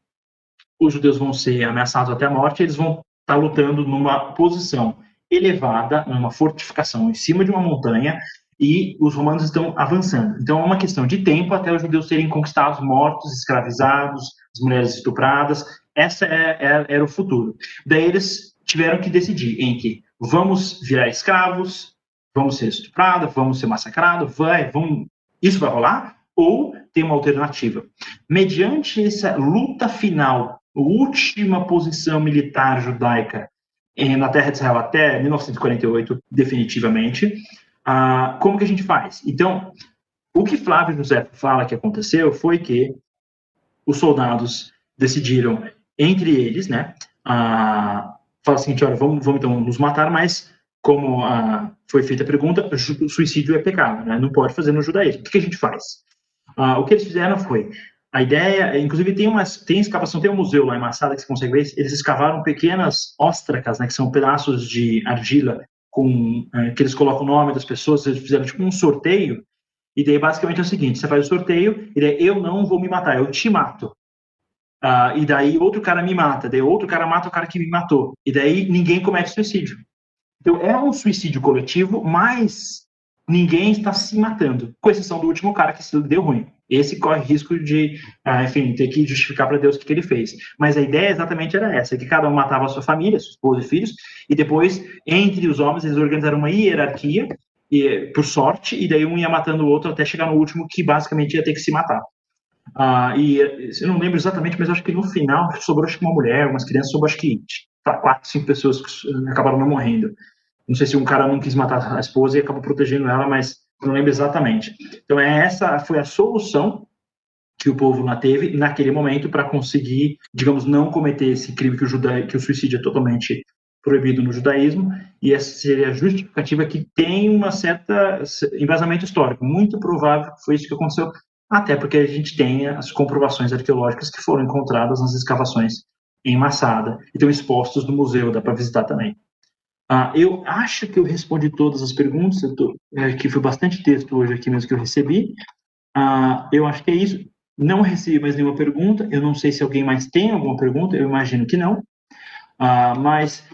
os judeus vão ser ameaçados até a morte, eles vão estar lutando numa posição elevada, numa fortificação em cima de uma montanha, e os romanos estão avançando. Então é uma questão de tempo até os judeus serem conquistados, mortos, escravizados, as mulheres estupradas. Essa é, é, era o futuro. Daí eles tiveram que decidir entre vamos virar escravos, vamos ser estuprados, vamos ser massacrados, vai, vamos, isso vai rolar? Ou tem uma alternativa? Mediante essa luta final última posição militar judaica na terra de Israel até 1948, definitivamente. Ah, como que a gente faz? Então, o que Flávio José fala que aconteceu foi que os soldados decidiram entre eles, né, ah, fala o seguinte, olha, vamos, vamos então nos matar, mas como ah, foi feita a pergunta, suicídio é pecado, né, não pode fazer no judaísmo. O que, que a gente faz? Ah, o que eles fizeram foi, a ideia, inclusive tem uma tem escavação, tem um museu lá em Massada que você consegue ver, eles escavaram pequenas óstracas, né, que são pedaços de argila com é, que eles colocam o nome das pessoas, eles fizeram tipo um sorteio, e daí basicamente é o seguinte, você faz o sorteio, e daí eu não vou me matar, eu te mato. Uh, e daí outro cara me mata, daí outro cara mata o cara que me matou, e daí ninguém comete suicídio. Então é um suicídio coletivo, mas ninguém está se matando, com exceção do último cara que se deu ruim. Esse corre risco de, ah, enfim, ter que justificar para Deus o que, que, ele fez. Mas a ideia exatamente era essa, que cada um matava a sua família, sua esposa e filhos, e depois, entre os homens, eles organizaram uma hierarquia, e, por sorte, e daí um ia matando o outro até chegar no último, que basicamente ia ter que se matar. Ah, e eu não lembro exatamente, mas acho que no final sobrou acho que uma mulher, umas crianças, sobrou acho que tá, quatro, cinco pessoas que acabaram não morrendo. Não sei se um cara não quis matar a esposa e acabou protegendo ela, mas não lembro exatamente. Então, é essa foi a solução que o povo lá teve naquele momento para conseguir, digamos, não cometer esse crime que o, juda... que o suicídio é totalmente proibido no judaísmo, e essa seria a justificativa que tem uma certa embasamento histórico. Muito provável que foi isso que aconteceu, até porque a gente tem as comprovações arqueológicas que foram encontradas nas escavações em Massada e estão expostos no museu, dá para visitar também. Ah, eu acho que eu respondi todas as perguntas, tô, é, que foi bastante texto hoje aqui mesmo que eu recebi. Ah, eu acho que é isso. Não recebi mais nenhuma pergunta. Eu não sei se alguém mais tem alguma pergunta. Eu imagino que não. Ah, mas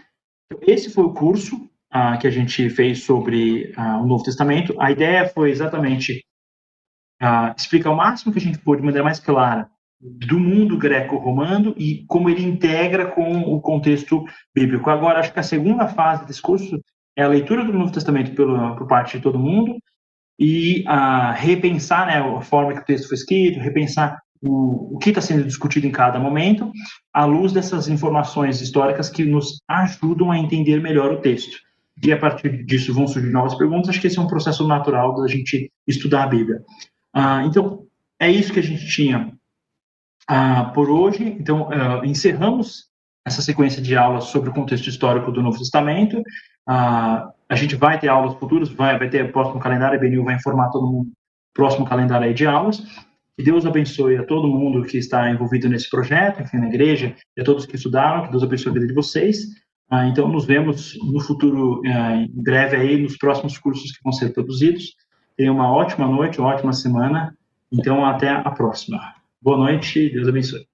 esse foi o curso ah, que a gente fez sobre ah, o Novo Testamento. A ideia foi exatamente ah, explicar o máximo que a gente pôde, de maneira mais clara, do mundo greco-romano e como ele integra com o contexto bíblico. Agora, acho que a segunda fase desse curso é a leitura do Novo Testamento pelo, por parte de todo mundo e a repensar né, a forma que o texto foi escrito, repensar o, o que está sendo discutido em cada momento, à luz dessas informações históricas que nos ajudam a entender melhor o texto. E a partir disso vão surgir novas perguntas. Acho que esse é um processo natural da gente estudar a Bíblia. Ah, então, é isso que a gente tinha ah, por hoje. Então, uh, encerramos essa sequência de aulas sobre o contexto histórico do Novo Testamento. Uh, a gente vai ter aulas futuras, vai, vai ter o próximo calendário, a Benil vai informar todo mundo próximo calendário aí de aulas. Que Deus abençoe a todo mundo que está envolvido nesse projeto, enfim, na igreja, e a todos que estudaram, que Deus abençoe a vida de vocês. Ah, então, nos vemos no futuro, ah, em breve aí, nos próximos cursos que vão ser produzidos. Tenha uma ótima noite, uma ótima semana. Então, até a próxima. Boa noite, Deus abençoe.